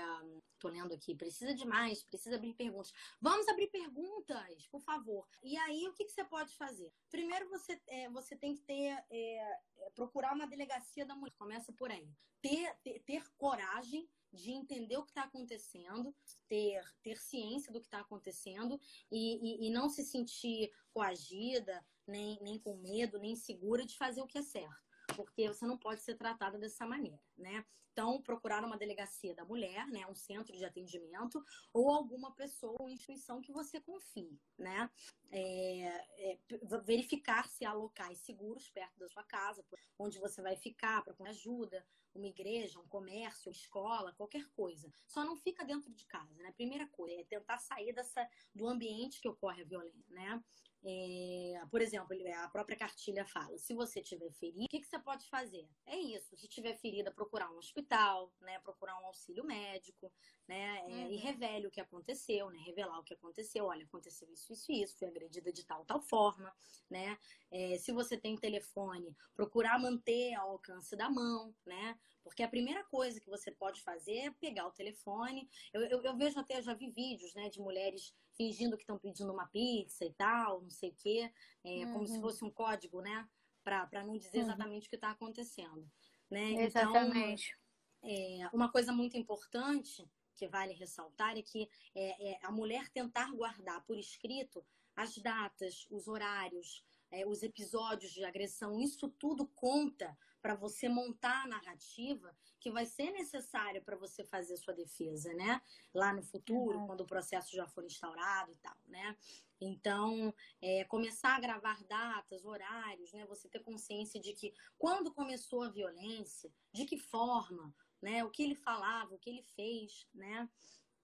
tô lendo aqui, precisa de mais, precisa abrir perguntas. Vamos abrir perguntas, por favor. E aí, o que, que você pode fazer? Primeiro, você, é, você tem que ter, é, é procurar uma delegacia da mulher. Começa por aí. Ter, ter, ter coragem de entender o que está acontecendo, ter, ter ciência do que está acontecendo e, e, e, não se sentir coagida, nem, nem com medo, nem segura de fazer o que é certo porque você não pode ser tratada dessa maneira, né? Então, procurar uma delegacia da mulher, né, um centro de atendimento, ou alguma pessoa ou instituição que você confie, né? É, é, verificar se há locais seguros perto da sua casa, onde você vai ficar para ajuda, uma igreja, um comércio, uma escola, qualquer coisa. Só não fica dentro de casa, né? Primeira coisa é tentar sair dessa, do ambiente que ocorre a violência, né? É, por exemplo, a própria cartilha fala: se você tiver ferida, o que, que, você pode fazer? É isso. Se tiver ferida, procurar um hospital, né? Procurar um auxílio médico, né? É, uhum. E revele o que aconteceu, né? Revelar o que aconteceu. Olha, aconteceu isso, isso, isso. Fui agredida de tal, tal forma, né? É, se você tem telefone, procurar manter ao alcance da mão, né? Porque a primeira coisa que você pode fazer é pegar o telefone. Eu, eu, eu vejo até, já vi vídeos, né? De mulheres fingindo que estão pedindo uma pizza e tal, não sei o quê, é, uhum. como se uhum. fosse um código, né? Para não dizer uhum. exatamente uhum. o que está acontecendo. Né? Exatamente. Então, é, uma coisa muito importante que vale ressaltar é que é, é, a mulher tentar guardar por escrito as datas, os horários, é, os episódios de agressão, isso tudo conta para você montar a narrativa que vai ser necessária para você fazer sua defesa, né? Lá no futuro, uhum. quando o processo já for instaurado e tal, né? Então, é, começar a gravar datas, horários, né? Você ter consciência de que quando começou a violência, de que forma, né? O que ele falava, o que ele fez, né?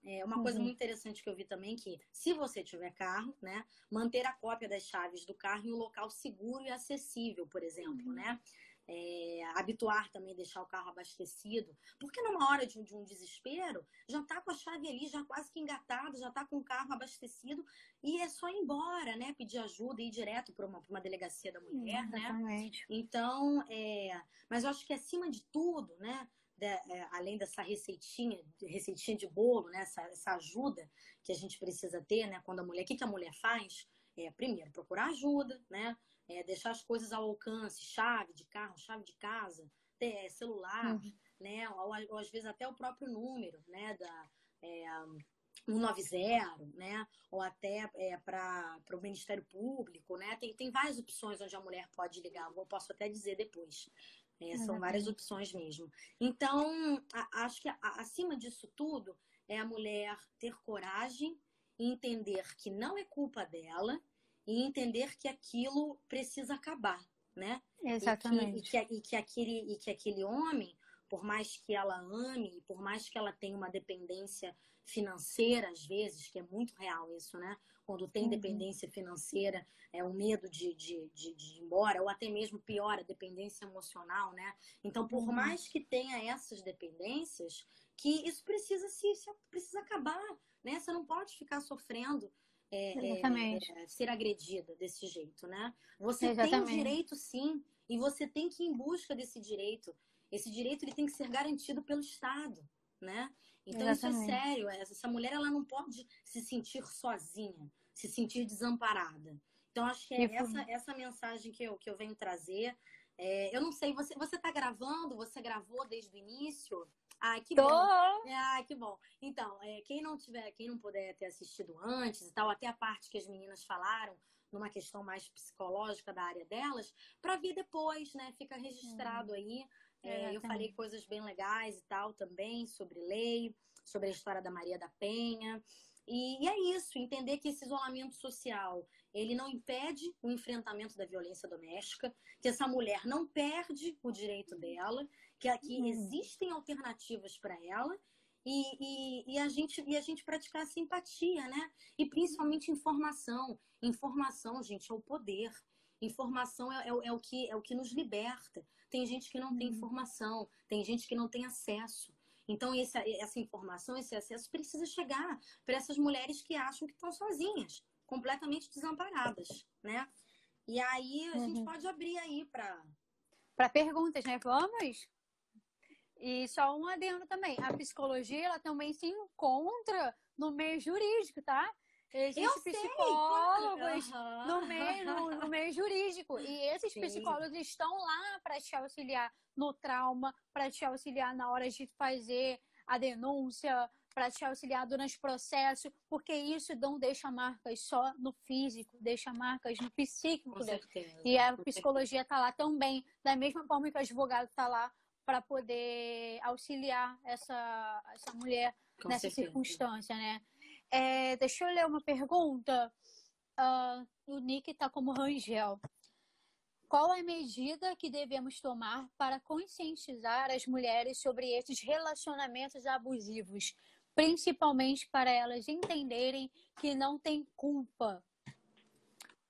É uma uhum. coisa muito interessante que eu vi também que, se você tiver carro, né, manter a cópia das chaves do carro em um local seguro e acessível, por exemplo, uhum. né? É, habituar também deixar o carro abastecido, porque numa hora de, de um desespero, já tá com a chave ali, já quase que engatado, já tá com o carro abastecido e é só ir embora, né? Pedir ajuda e ir direto para uma, uma delegacia da mulher, né? Então, é, mas eu acho que acima de tudo, né? É, além dessa receitinha, receitinha de bolo, né? Essa, essa, ajuda que a gente precisa ter, né? Quando a mulher, o que, que a mulher faz? é, primeiro, procurar ajuda, né? É, deixar as coisas ao alcance, chave de carro, chave de casa, é, celular, uhum. né? Ou, ou, às vezes até o próprio número, né? Da, é, 190, né? Ou até é, para o Ministério Público, né? Tem, tem várias opções onde a mulher pode ligar, eu posso até dizer depois. É, são várias opções mesmo. Então, a, acho que a, acima disso tudo é a mulher ter coragem e entender que não é culpa dela e entender que aquilo precisa acabar, né? Exatamente. E que, e que, e que, aquele, e que aquele homem, por mais que ela ame, por mais que ela tenha uma dependência financeira, às vezes, que é muito real isso, né? Quando tem uhum. dependência financeira, é o medo de, de, de, de, ir embora, ou até mesmo pior, a dependência emocional, né? Então, por uhum. mais que tenha essas dependências, que isso precisa se, se precisa acabar, né? Você não pode ficar sofrendo é, é, é, ser agredida desse jeito, né? Você Exatamente. tem direito, sim, e você tem que ir em busca desse direito. Esse direito ele tem que ser garantido pelo Estado, né? Então Exatamente. isso é sério. Essa mulher ela não pode se sentir sozinha, se sentir desamparada. Então acho que é essa, essa mensagem que eu, que eu venho trazer. É, eu não sei, você você está gravando? Você gravou desde o início? Ai, que Tô. bom. Ai, que bom. Então, é, quem não tiver, quem não puder ter assistido antes e tal, até a parte que as meninas falaram, numa questão mais psicológica da área delas, para ver depois, né? Fica registrado hum. aí. É, eu falei coisas bem legais e tal também sobre lei, sobre a história da Maria da Penha. E, e, é isso, entender que esse isolamento social, ele não impede o enfrentamento da violência doméstica, que essa mulher não perde o direito dela, que aqui uhum. existem alternativas para ela e, e, e, a gente, e a gente praticar simpatia, né? E principalmente informação. Informação, gente, é o poder. Informação é, é, é, o, que, é o que nos liberta. Tem gente que não tem uhum. informação, tem gente que não tem acesso. Então, esse, essa informação, esse acesso precisa chegar para essas mulheres que acham que estão sozinhas, completamente desamparadas, né? E aí a uhum. gente pode abrir aí para. Para perguntas, né? Vamos? E só um adendo também. A psicologia, ela também se encontra no meio jurídico, tá? Existem psicólogos uhum. no, meio, no, no, meio jurídico. E esses Sim. psicólogos estão lá para te auxiliar no trauma, para te auxiliar na hora de fazer a denúncia, para te auxiliar durante o processo, porque isso não deixa marcas só no físico, deixa marcas no psíquico. Com certeza, e a psicologia está lá também, da mesma forma que o advogado está lá para poder auxiliar essa, essa mulher Com nessa certeza. circunstância, né? É, deixa eu ler uma pergunta. Uh, o Nick está como Rangel. Qual a medida que devemos tomar para conscientizar as mulheres sobre esses relacionamentos abusivos, principalmente para elas entenderem que não tem culpa?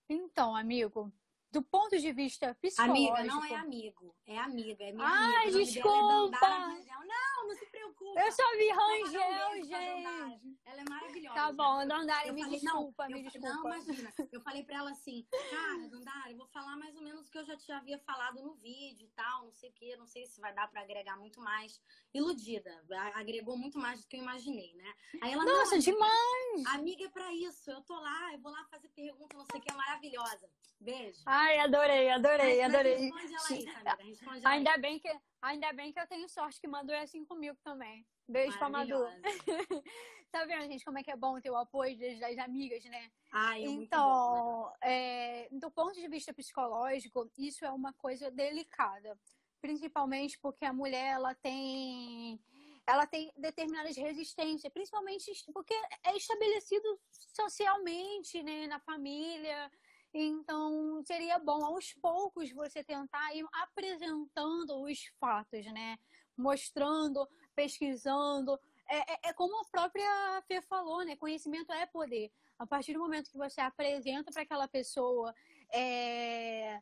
Então, amigo, do ponto de vista psicológico. Amiga, não é amigo, é amiga, é minha Ai, amiga. desculpa. É não, não se preocupa. Eu só vi Rangel, gente. Ela é maravilhosa. Tá bom, Dandara, me falei, desculpa, não, me desculpa. Não, imagina. Eu falei pra ela assim, cara, Dandara, eu vou falar mais ou menos o que eu já te havia falado no vídeo e tal, não sei o que, não sei se vai dar pra agregar muito mais. Iludida, agregou muito mais do que eu imaginei, né? Aí ela, Nossa, demais! Amiga é pra isso, eu tô lá, eu vou lá fazer pergunta, não sei o que, é maravilhosa. Beijo. Ai, adorei, adorei, adorei. Responde ela aí, Samira, responde ela ainda aí. bem que Ainda bem que eu tenho sorte que Madu é assim comigo também. Beijo pra Madu. tá vendo, gente, como é que é bom ter o apoio das, das amigas, né? Ai, é então, bom, é, do ponto de vista psicológico, isso é uma coisa delicada. Principalmente porque a mulher, ela tem ela tem determinadas resistências, principalmente porque é estabelecido socialmente, né, na família, então, seria bom aos poucos você tentar ir apresentando os fatos, né? Mostrando, pesquisando. É, é, é como a própria Fê falou, né? Conhecimento é poder. A partir do momento que você apresenta para aquela pessoa, é...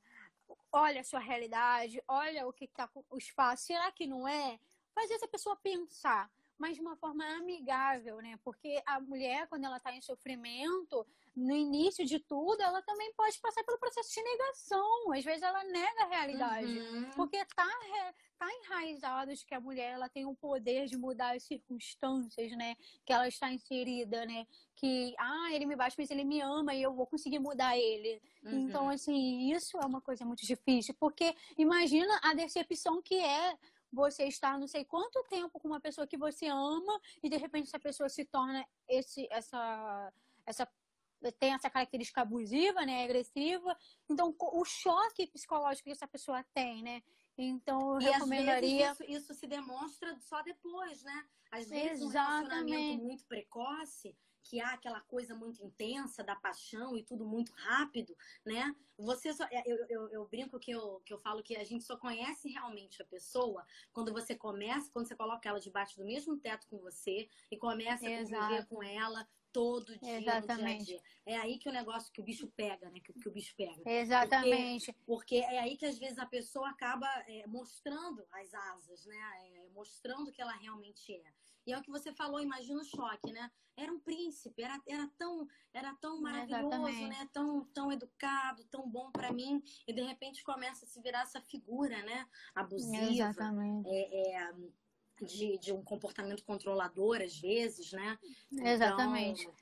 olha a sua realidade, olha o que está os fatos, será que não é? Faz essa pessoa pensar. Mas de uma forma amigável, né? Porque a mulher, quando ela está em sofrimento, no início de tudo, ela também pode passar pelo processo de negação. Às vezes ela nega a realidade, uhum. porque está tá enraizado de que a mulher ela tem o poder de mudar as circunstâncias, né? Que ela está inserida, né? Que, ah, ele me bate, mas ele me ama e eu vou conseguir mudar ele. Uhum. Então, assim, isso é uma coisa muito difícil, porque imagina a decepção que é você estar não sei quanto tempo com uma pessoa que você ama e de repente essa pessoa se torna esse essa essa tem essa característica abusiva, né, agressiva. Então, o choque psicológico que essa pessoa tem, né? Então, eu e recomendaria. Isso, isso, se demonstra só depois, né? Às vezes, Exatamente. um relacionamento muito precoce, que há aquela coisa muito intensa da paixão e tudo muito rápido, né? Você só. Eu, eu, eu, brinco que eu, que eu falo que a gente só conhece realmente a pessoa quando você começa, quando você coloca ela debaixo do mesmo teto com você e começa a conviver com ela todo dia, Exatamente. Dia dia. É aí que o negócio, que o bicho pega, né? Que, que o bicho pega. Exatamente. Porque, porque, é aí que às vezes a pessoa acaba é, mostrando as asas, né? É, mostrando que ela realmente é. E é o que você falou, imagina o choque, né? Era um príncipe, era, era tão, era tão maravilhoso, Exatamente. né? Tão, tão educado, tão bom para mim. E de repente começa a se virar essa figura, né? Abusiva. Exatamente. É, é de, de um comportamento controlador, às vezes, né? Exatamente. Então,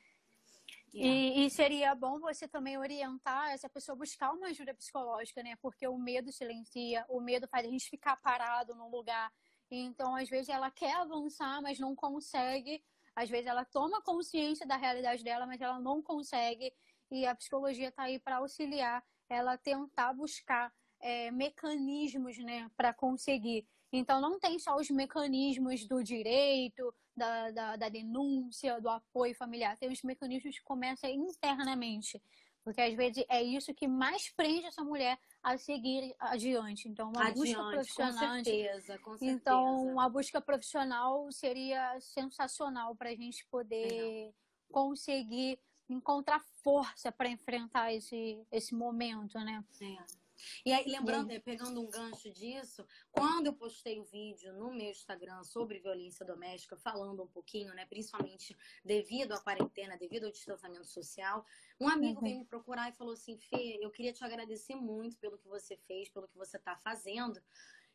e, e, seria bom você também orientar essa pessoa a buscar uma ajuda psicológica, né? Porque o medo silencia, o medo faz a gente ficar parado num lugar. Então, às vezes, ela quer avançar, mas não consegue. Às vezes, ela toma consciência da realidade dela, mas ela não consegue. E a psicologia está aí para auxiliar ela tentar buscar é, mecanismos, né, para conseguir. Então, não tem só os mecanismos do direito, da, da, da, denúncia, do apoio familiar. Tem os mecanismos que começam internamente. Porque às vezes é isso que mais prende essa mulher a seguir adiante. Então, uma adiante, busca profissional. Com certeza, com certeza. Então, uma busca profissional seria sensacional para a gente poder é. conseguir encontrar força para enfrentar esse, esse momento, né? É. E aí, lembrando, pegando um gancho disso, quando eu postei o vídeo no meu Instagram sobre violência doméstica, falando um pouquinho, né, principalmente devido à quarentena, devido ao distanciamento social, um amigo uhum. veio me procurar e falou assim: Fê, eu queria te agradecer muito pelo que você fez, pelo que você está fazendo.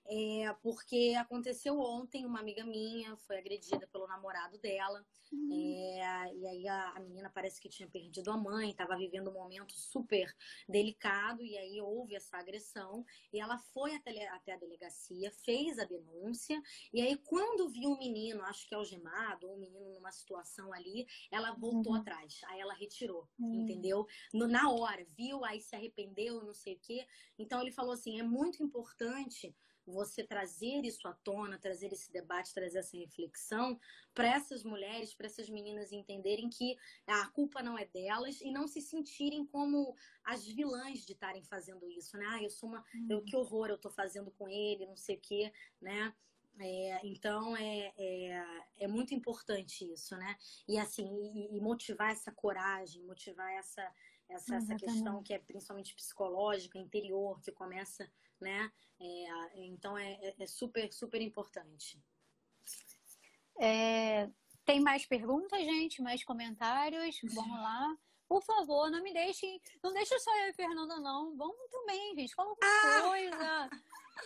É, porque aconteceu ontem, uma amiga minha foi agredida pelo namorado dela. Uhum. É, e aí a, a, menina parece que tinha perdido a mãe, estava vivendo um momento super delicado, e aí houve essa agressão. E ela foi até, até a delegacia, fez a denúncia, e aí quando viu um menino, acho que algemado, ou um menino numa situação ali, ela voltou uhum. atrás. Aí ela retirou, uhum. entendeu? No, na hora, viu, aí se arrependeu, não sei o quê. Então ele falou assim: é muito importante você trazer isso à tona, trazer esse debate, trazer essa reflexão para essas mulheres, para essas meninas entenderem que a culpa não é delas e não se sentirem como as vilãs de estarem fazendo isso, né? Ah, eu sou uma. Eu, uhum. que horror eu tô fazendo com ele, não sei o quê, né? É, então é, é, é, muito importante isso, né? E assim, e, e motivar essa coragem, motivar essa, essa, essa questão que é principalmente psicológica, interior, que começa né? É, então é, é, é, super, super importante. É, tem mais perguntas, gente? Mais comentários? Vamos lá. Por favor, não me deixem. Não deixe só eu e Fernanda, não. Vamos também, gente. Fala alguma ah! coisa.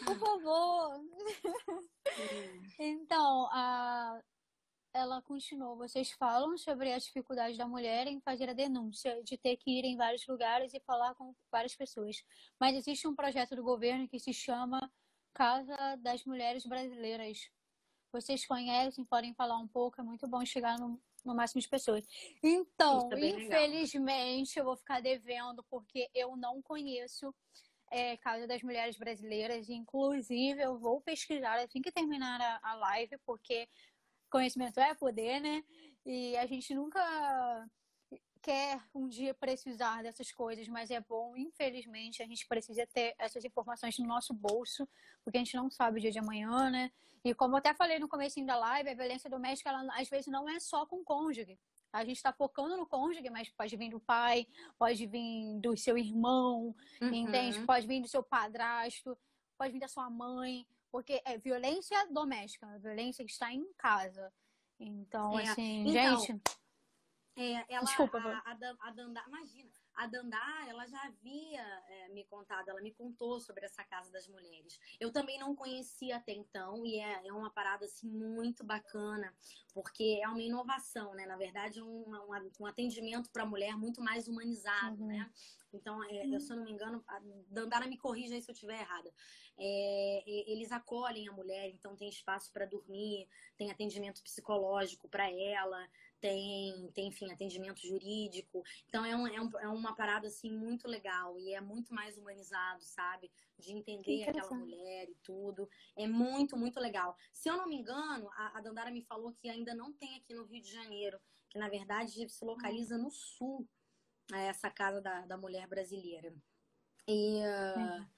Por favor. então, a ela continuou: vocês falam sobre as dificuldades da mulher em fazer a denúncia, de ter que ir em vários lugares e falar com várias pessoas. Mas existe um projeto do governo que se chama Casa das Mulheres Brasileiras. Vocês conhecem, podem falar um pouco, é muito bom chegar no, no máximo de pessoas. Então, é infelizmente, legal. eu vou ficar devendo, porque eu não conheço é, Casa das Mulheres Brasileiras. Inclusive, eu vou pesquisar assim que terminar a, a live, porque conhecimento é poder, né? E a gente nunca quer um dia precisar dessas coisas, mas é bom, infelizmente, a gente precisa ter essas informações no nosso bolso, porque a gente não sabe o dia de amanhã, né? E como eu até falei no começo da live, a violência doméstica, ela, às vezes, não é só com o cônjuge. A gente está focando no cônjuge, mas pode vir do pai, pode vir do seu irmão, uhum. entende? Pode vir do seu padrasto, pode vir da sua mãe, porque é violência doméstica, violência que está em casa. Então, é, assim, então, gente. É, ela, Desculpa, a, a, a Dandara, imagina, a Dandá, ela já havia é, me contado, ela me contou sobre essa Casa das Mulheres. Eu também não conhecia até então e é, é uma parada assim muito bacana, porque é uma inovação, né? Na verdade, um, um, um atendimento para a mulher muito mais humanizado, uhum. né? Então, é, eu, se eu não me engano, a Dandara me corrija aí se eu estiver errada. É, eles acolhem a mulher, então tem espaço para dormir, tem atendimento psicológico para ela, tem, tem, enfim, atendimento jurídico. Então é, um, é, um, é uma parada assim muito legal e é muito mais humanizado, sabe? De entender aquela mulher e tudo. É muito, muito legal. Se eu não me engano, a, a Dandara me falou que ainda não tem aqui no Rio de Janeiro, que na verdade se localiza no sul, né, essa casa da, da mulher brasileira. E. Uh,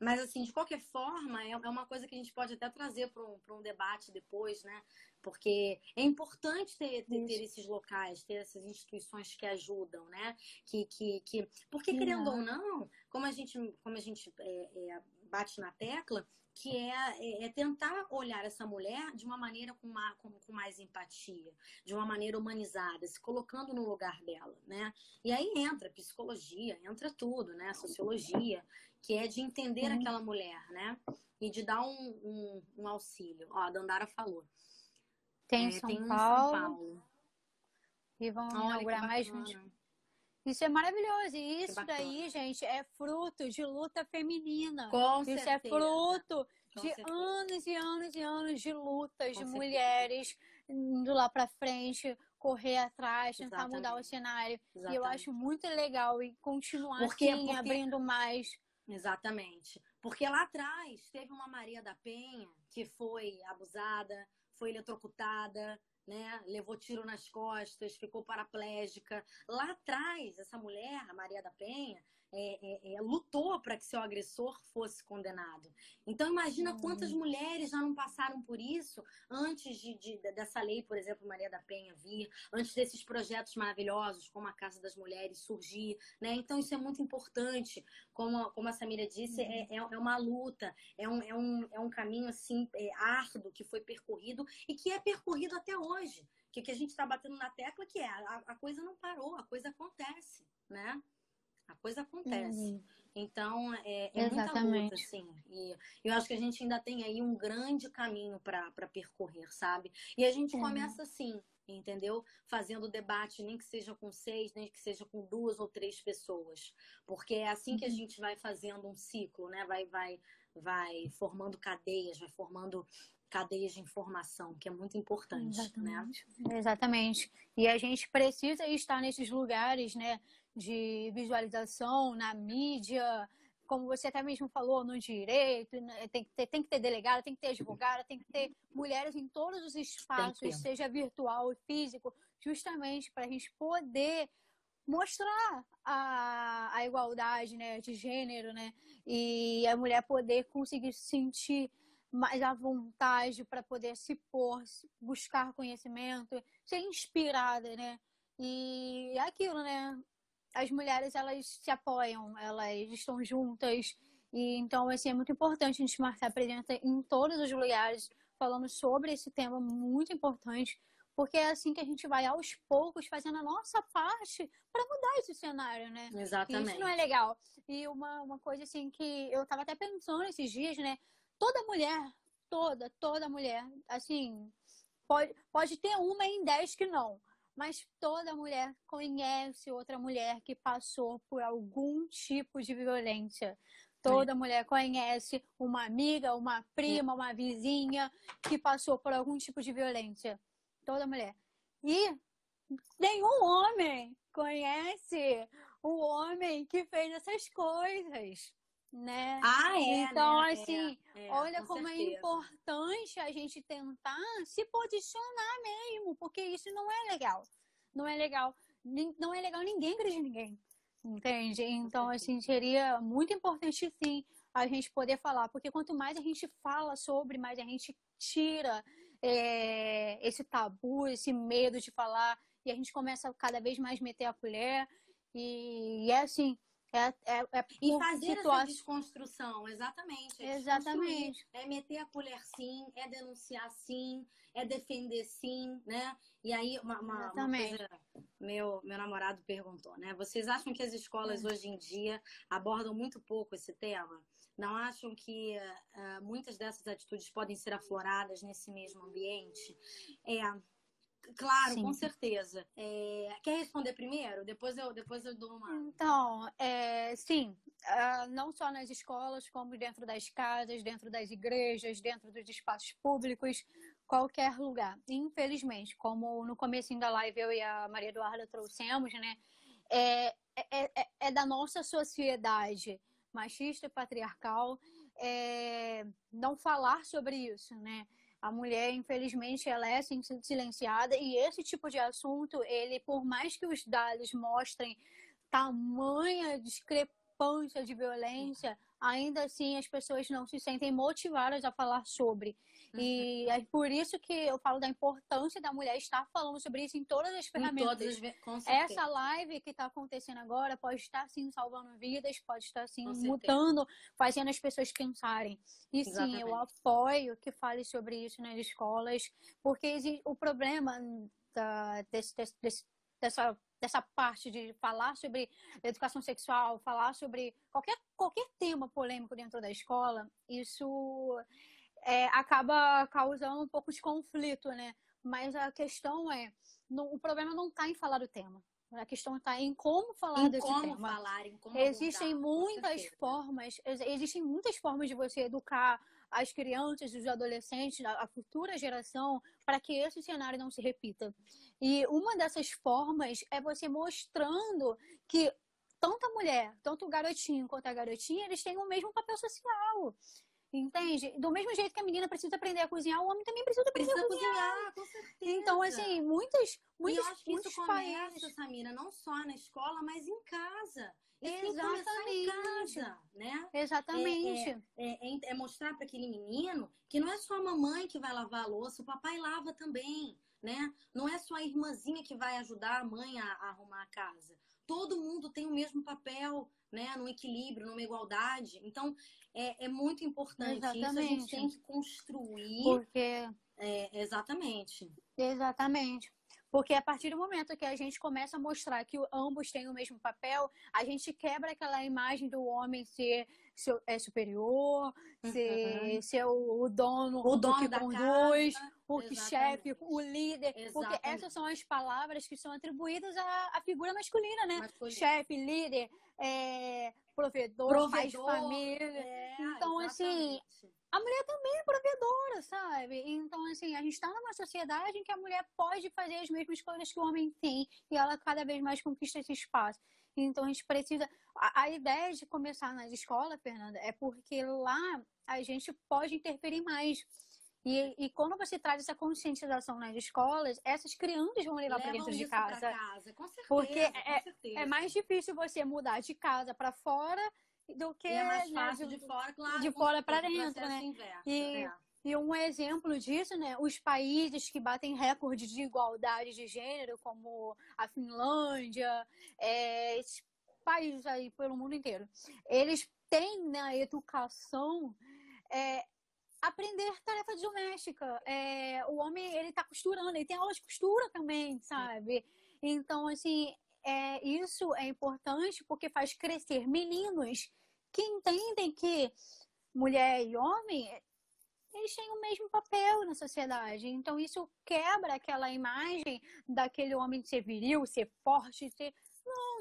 mas, assim, de qualquer forma, é, é uma coisa que a gente pode até trazer para um, um debate depois, né? Porque é importante ter, ter, ter, esses locais, ter essas instituições que ajudam, né? Que, que, que... Porque, querendo ou não, como a gente, como a gente é, é, bate na tecla, que é, é, é, tentar olhar essa mulher de uma maneira com, uma, com, com, mais empatia, de uma maneira humanizada, se colocando no lugar dela, né? E aí entra psicologia, entra tudo, né? Sociologia, que é de entender uhum. aquela mulher, né? E de dar um, um, um, auxílio. Ó, a Dandara falou. Tem, é, São, tem um Paulo, São Paulo. E vão Olha, inaugurar mais um. Isso é maravilhoso. E isso daí, gente, é fruto de luta feminina. Com isso certeza. é fruto Com de certeza. anos e anos e anos de lutas Com de certeza. mulheres indo lá para frente, correr atrás, tentar Exatamente. mudar o cenário. Exatamente. E eu acho muito legal e continuar porque, assim, porque... abrindo mais. Exatamente. Porque lá atrás teve uma Maria da Penha que foi abusada, foi eletrocutada, né? Levou tiro nas costas, ficou paraplégica. Lá atrás, essa mulher, a Maria da Penha, é, é, é, lutou para que seu agressor fosse condenado. Então imagina quantas mulheres já não passaram por isso antes de, de, dessa lei, por exemplo, Maria da Penha vir, antes desses projetos maravilhosos como a Casa das Mulheres surgir, né? Então isso é muito importante. Como, como a Samira disse, é, é, é uma luta, é um, é um, é um caminho assim é, árduo que foi percorrido e que é percorrido até hoje. Que, que a gente está batendo na tecla que é a, a coisa não parou, a coisa acontece, né? A coisa acontece. Uhum. Então, é, é muita luta, assim. E eu acho que a gente ainda tem aí um grande caminho para percorrer, sabe? E a gente uhum. começa assim, entendeu? Fazendo debate, nem que seja com seis, nem que seja com duas ou três pessoas. Porque é assim que a uhum. gente vai fazendo um ciclo, né? Vai, vai, vai formando cadeias, vai formando cadeias de informação, que é muito importante, né? Exatamente. né? Exatamente. E a gente precisa estar nesses lugares, né? De visualização na mídia, como você até mesmo falou, no direito, né, tem que ter, tem que ter delegada, tem que ter advogada, tem que ter mulheres em todos os espaços, seja virtual e físico, justamente para a gente poder mostrar a, a igualdade né, de gênero, né? E a mulher poder conseguir se sentir mais à vontade para poder se pôr, buscar conhecimento, ser inspirada, né? E é aquilo, né? As mulheres elas se apoiam, elas estão juntas. E então assim é muito importante a gente marcar presença em todos os lugares falando sobre esse tema muito importante, porque é assim que a gente vai aos poucos fazendo a nossa parte para mudar esse cenário, né? Exatamente. E isso não é legal. E uma, uma coisa assim que eu tava até pensando esses dias, né? Toda mulher, toda, toda mulher, assim, pode, pode ter uma em dez que não mas toda mulher conhece outra mulher que passou por algum tipo de violência. Toda mulher conhece uma amiga, uma prima, uma vizinha que passou por algum tipo de violência. Toda mulher. E nenhum homem conhece o homem que fez essas coisas né? Ah, é. Então, né? assim, é, é, olha com como é certeza. é importante a gente tentar se posicionar mesmo, porque isso não é legal. Não é legal. Não é legal ninguém agredir ninguém. Entende? Então, assim, seria muito importante sim a gente poder falar, porque quanto mais a gente fala sobre, mais a gente tira é, esse tabu, esse medo de falar, e a gente começa a cada vez mais meter a colher. E, e é assim, É, é, é e fazer situa... essa desconstrução, exatamente. É exatamente. É meter a colher sim, é denunciar sim, é defender sim, né? E aí, uma, uma, uma coisa, meu, meu namorado perguntou, né? Vocês acham que as escolas é. hoje em dia abordam muito pouco esse tema? Não acham que uh, muitas dessas atitudes podem ser afloradas nesse mesmo ambiente? É, Claro, sim. com certeza. É... Quer responder primeiro? Depois eu, depois eu dou uma. Então, é, sim. Uh, não só nas escolas, como dentro das casas, dentro das igrejas, dentro dos espaços públicos, qualquer lugar. Infelizmente, como no começo da live eu e a Maria Eduarda trouxemos, né? É, é, é, é da nossa sociedade machista e patriarcal é, não falar sobre isso, né? A mulher, infelizmente, ela é silenciada e esse tipo de assunto, ele, por mais que os dados mostrem tamanha discrepância de violência, ainda assim as pessoas não se sentem motivadas a falar sobre. Uhum. E é por isso que eu falo da importância da mulher estar falando sobre isso em todas as ferramentas. Todas as... Essa live que está acontecendo agora pode estar sim salvando vidas, pode estar sim mudando, fazendo as pessoas pensarem. E Exatamente. sim, eu apoio que fale sobre isso nas escolas, porque o problema da, desse, desse, dessa dessa parte de falar sobre educação sexual, falar sobre qualquer, qualquer tema polêmico dentro da escola, isso é, acaba causando um pouco de conflito, né? Mas a questão é, no, o problema não está em falar do tema. A questão está em como falar em desse como tema. Falar, em como existem abordar, muitas formas, existem muitas formas de você educar as crianças, os adolescentes, a futura geração, para que esse cenário não se repita. E uma dessas formas é você mostrando que tanto a mulher, tanto o garotinho quanto a garotinha, eles têm o mesmo papel social. Entende? Do mesmo jeito que a menina precisa aprender a cozinhar, o homem também precisa aprender precisa a cozinhar. cozinhar. Com certeza. Então, assim, muitas, muitas, e eu acho que muitos isso começa, países... Samira, não só na escola, mas em casa. Exatamente. Casa, né? Exatamente. É, é, é, é mostrar para aquele menino que não é só a mamãe que vai lavar a louça, o papai lava também, né? Não é só a irmãzinha que vai ajudar a mãe a, a arrumar a casa. Todo mundo tem o mesmo papel, né? No equilíbrio, numa igualdade. Então, é, é muito importante exatamente. isso. A gente tem que construir. Porque. É, exatamente. Exatamente. Porque a partir do momento que a gente começa a mostrar que ambos têm o mesmo papel, a gente quebra aquela imagem do homem ser, ser é superior, ser, uhum. ser o, o, dono, o dono que da conduz, casa. O que chefe, o líder. Exatamente. Porque essas são as palavras que são atribuídas à, à figura masculina, né? Chefe, líder, é, provedor, de família. É, então, assim, exatamente. assim a mulher também é provedora, sabe? Então, assim, a gente está numa sociedade em que a mulher pode fazer as mesmas coisas que o homem tem e ela cada vez mais conquista esse espaço. Então, a gente precisa. A, a ideia de começar nas escolas, Fernanda, é porque lá a gente pode interferir mais. E, e, quando você traz essa conscientização nas escolas, essas crianças vão levar para dentro de casa. casa. Com certeza, porque é, certeza. é mais difícil você mudar de casa para fora do que e é mais né, fácil né, de, de, fora, claro, de fora para dentro, né? Inverso, e, é. e um exemplo disso, né? Os países que batem recorde de igualdade de gênero, como a Finlândia, é, esses países aí pelo mundo inteiro, eles têm na educação é, aprender tarefa doméstica. É, o homem ele está costurando, ele tem aula de costura também, sabe? Então assim é, isso é importante porque faz crescer meninos que entendem que mulher e homem eles têm o mesmo papel na sociedade. Então isso quebra aquela imagem daquele homem de ser viril, ser forte, ser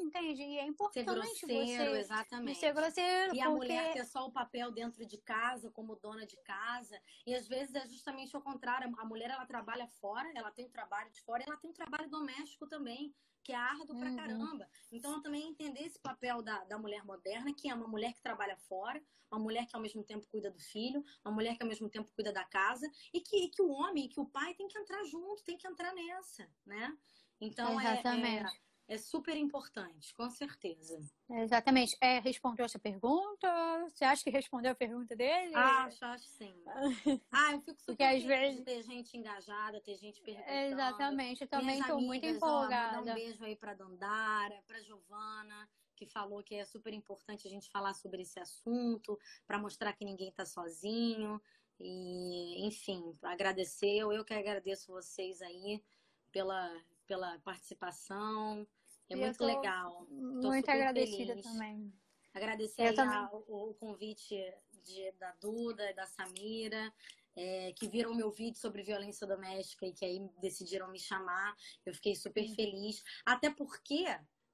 entende? E é importante ser grosseiro, você exatamente. ser grosseiro. E porque... a mulher ter só o papel dentro de casa, como dona de casa. E às vezes é justamente o contrário. A mulher, ela trabalha fora, ela tem um trabalho de fora, e ela tem um trabalho doméstico também que é árduo uhum. pra caramba. Então, também entender esse papel da, da mulher moderna, que é uma mulher que trabalha fora, uma mulher que ao mesmo tempo cuida do filho, uma mulher que ao mesmo tempo cuida da casa, e que, e que o homem, que o pai tem que entrar junto, tem que entrar nessa, né? Então, Exatamente. é, é super importante, com certeza. Exatamente. É, respondeu essa pergunta? Você acha que respondeu a pergunta dele? Acho, acho sim. ah, eu fico super Porque, às vezes... ter gente engajada, ter gente perguntando. Exatamente, eu também estou muito empolgada. Ó, um beijo aí para Dandara, para Giovana, que falou que é super importante a gente falar sobre esse assunto, para mostrar que ninguém está sozinho. E, enfim, agradecer. Eu que agradeço vocês aí pela, pela participação. É e muito legal. Tô muito agradecida feliz. também. Agradecer o, o, convite de, da Duda e da Samira, é, que viram meu vídeo sobre violência doméstica e que aí decidiram me chamar. Eu fiquei super feliz. Até porque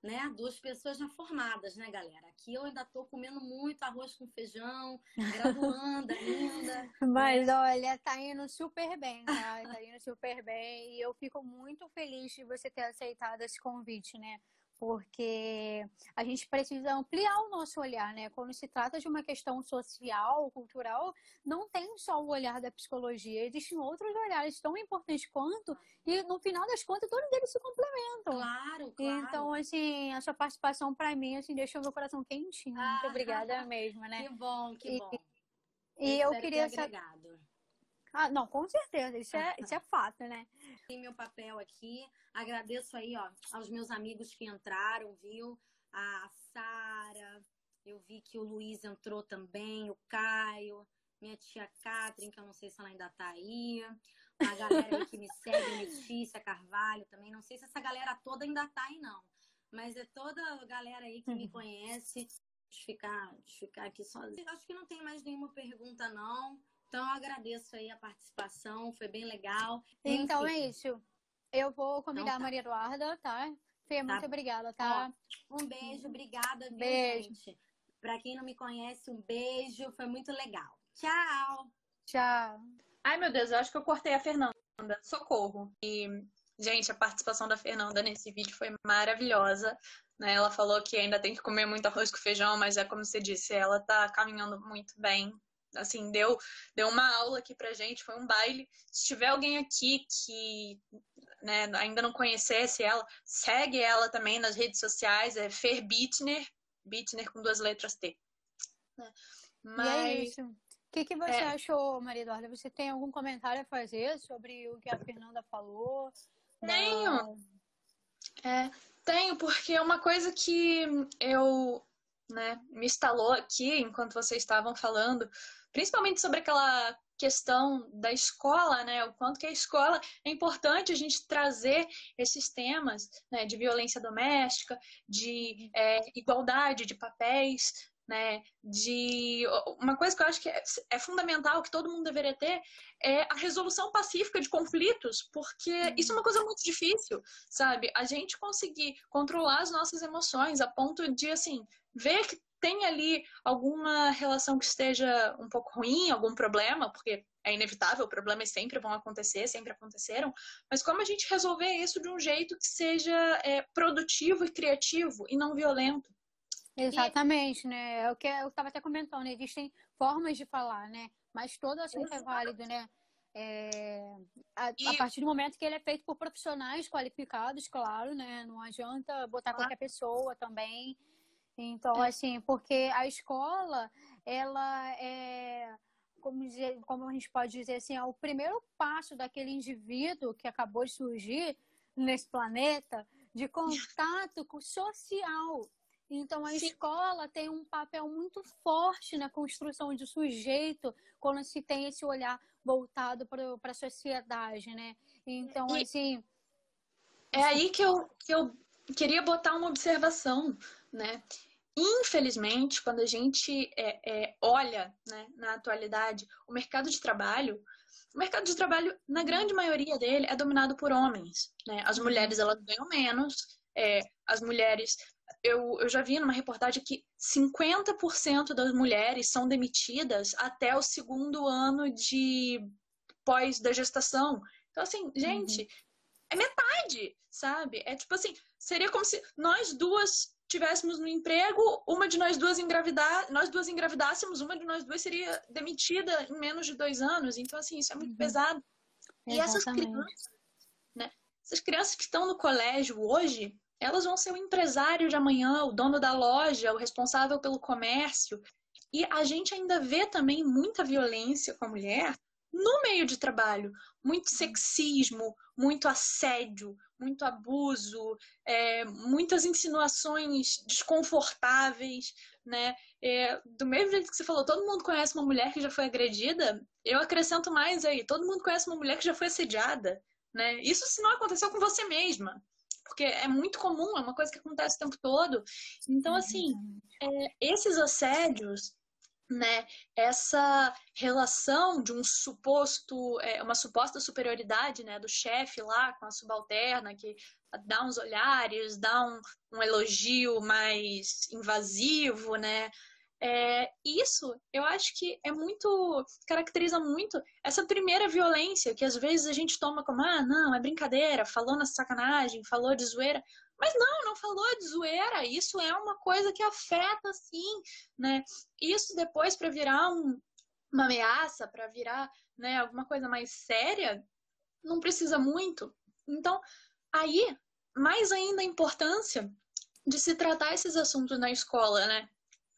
né? Duas pessoas já formadas, né, galera? Aqui eu ainda tô comendo muito arroz com feijão, graduando ainda. Mas né? olha, tá indo super bem, tá? Tá indo super bem. E eu fico muito feliz de você ter aceitado esse convite, né? Porque a gente precisa ampliar o nosso olhar, né? Quando se trata de uma questão social, cultural, não tem só o olhar da psicologia, existem outros olhares tão importantes quanto, e no final das contas, todos eles se complementam. Claro, claro. Então, assim, a sua participação para mim, assim, deixou meu coração quentinho. Ah, Muito obrigada mesmo, né? Que bom, que bom. E eu, eu queria saber. Ah, não, com certeza, isso é, isso é fato, né? Tem meu papel aqui. Agradeço aí, ó, aos meus amigos que entraram, viu? A Sara, eu vi que o Luiz entrou também, o Caio, minha tia Catherine, que eu não sei se ela ainda tá aí. A galera que me segue, Letícia Carvalho também. Não sei se essa galera toda ainda tá aí, não. Mas é toda a galera aí que me uhum. conhece. Eu ficar, deixa eu ficar aqui sozinha. Acho que não tem mais nenhuma pergunta, não. Então, eu agradeço aí a participação, foi bem legal. Então Enfim. é isso. Eu vou convidar então, tá. a Maria Eduarda, tá? Fê, tá. muito obrigada, tá? Ó, um beijo, obrigada, viu, beijo. gente? Pra quem não me conhece, um beijo, foi muito legal. Tchau! Tchau! Ai, meu Deus, eu acho que eu cortei a Fernanda. Socorro! E, gente, a participação da Fernanda nesse vídeo foi maravilhosa. Né? Ela falou que ainda tem que comer muito arroz com feijão, mas é como você disse, ela tá caminhando muito bem assim, deu, deu uma aula aqui pra gente, foi um baile. Se tiver alguém aqui que né, ainda não conhecesse ela, segue ela também nas redes sociais, é Fer Bittner, Bittner com duas letras T. Mas... E é isso. O que, que você é... achou, Maria Eduarda? Você tem algum comentário a fazer sobre o que a Fernanda falou? Tenho. É, tenho, porque é uma coisa que eu né, me instalou aqui enquanto vocês estavam falando principalmente sobre aquela questão da escola, né? O quanto que a escola é importante a gente trazer esses temas né? de violência doméstica, de é, igualdade de papéis, né? De uma coisa que eu acho que é, é, fundamental que todo mundo deveria ter é a resolução pacífica de conflitos, porque uhum. isso é uma coisa muito difícil, sabe? A gente conseguir controlar as nossas emoções a ponto de assim ver que tem ali alguma relação que esteja um pouco ruim, algum problema, porque é inevitável, problemas sempre vão acontecer, sempre aconteceram, mas como a gente resolver isso de um jeito que seja é, produtivo e criativo e não violento. Exatamente, e... né? É o que eu estava até comentando, né? existem formas de falar, né? Mas todo assunto é válido, né? É, a, e... a, partir do momento que ele é feito por profissionais qualificados, claro, né? Não adianta botar ah. qualquer pessoa também. Então, é. assim, porque a escola, ela é, como, dizer, como a gente pode dizer assim, é o primeiro passo daquele indivíduo que acabou de surgir nesse planeta de contato social. Então, a Sim. escola tem um papel muito forte na construção de sujeito quando se tem esse olhar voltado para a sociedade, né? Então, e assim. É aí que eu, que eu queria botar uma observação né? Infelizmente, quando a gente é, é, olha né, na atualidade o mercado de trabalho, o mercado de trabalho, na grande maioria dele, é dominado por homens. Né? As mulheres elas ganham menos, é, as mulheres. Eu, eu já vi numa reportagem que 50% das mulheres são demitidas até o segundo ano de pós da gestação. Então, assim, gente, uhum. é metade, sabe? É tipo assim, seria como se nós duas tivéssemos no emprego, uma de nós duas engravidar, nós duas engravidássemos, uma de nós duas seria demitida em menos de dois anos. Então, assim, isso é muito uhum. pesado. Exatamente. E essas crianças, né? Essas crianças que estão no colégio hoje, elas vão ser o empresário de amanhã, o dono da loja, o responsável pelo comércio. E a gente ainda vê também muita violência com a mulher no meio de trabalho, muito sexismo, muito assédio, muito abuso, é, muitas insinuações desconfortáveis, né? É, do mesmo jeito que você falou, todo mundo conhece uma mulher que já foi agredida, eu acrescento mais aí, todo mundo conhece uma mulher que já foi assediada, né? Isso se não aconteceu com você mesma, porque é muito comum, é uma coisa que acontece o tempo todo. Então, assim, é, esses assédios, né, essa relação de um suposto, é, uma suposta superioridade, né, do chefe lá com a subalterna que dá uns olhares, dá um, um elogio mais invasivo, né, é, isso eu acho que é muito, caracteriza muito essa primeira violência que às vezes a gente toma como, ah, não, é brincadeira, falou na sacanagem, falou de zoeira. Mas não, não falou de zoeira, isso é uma coisa que afeta sim, né? Isso depois para virar um, uma ameaça, para virar né, alguma coisa mais séria, não precisa muito. Então, aí, mais ainda a importância de se tratar esses assuntos na escola, né?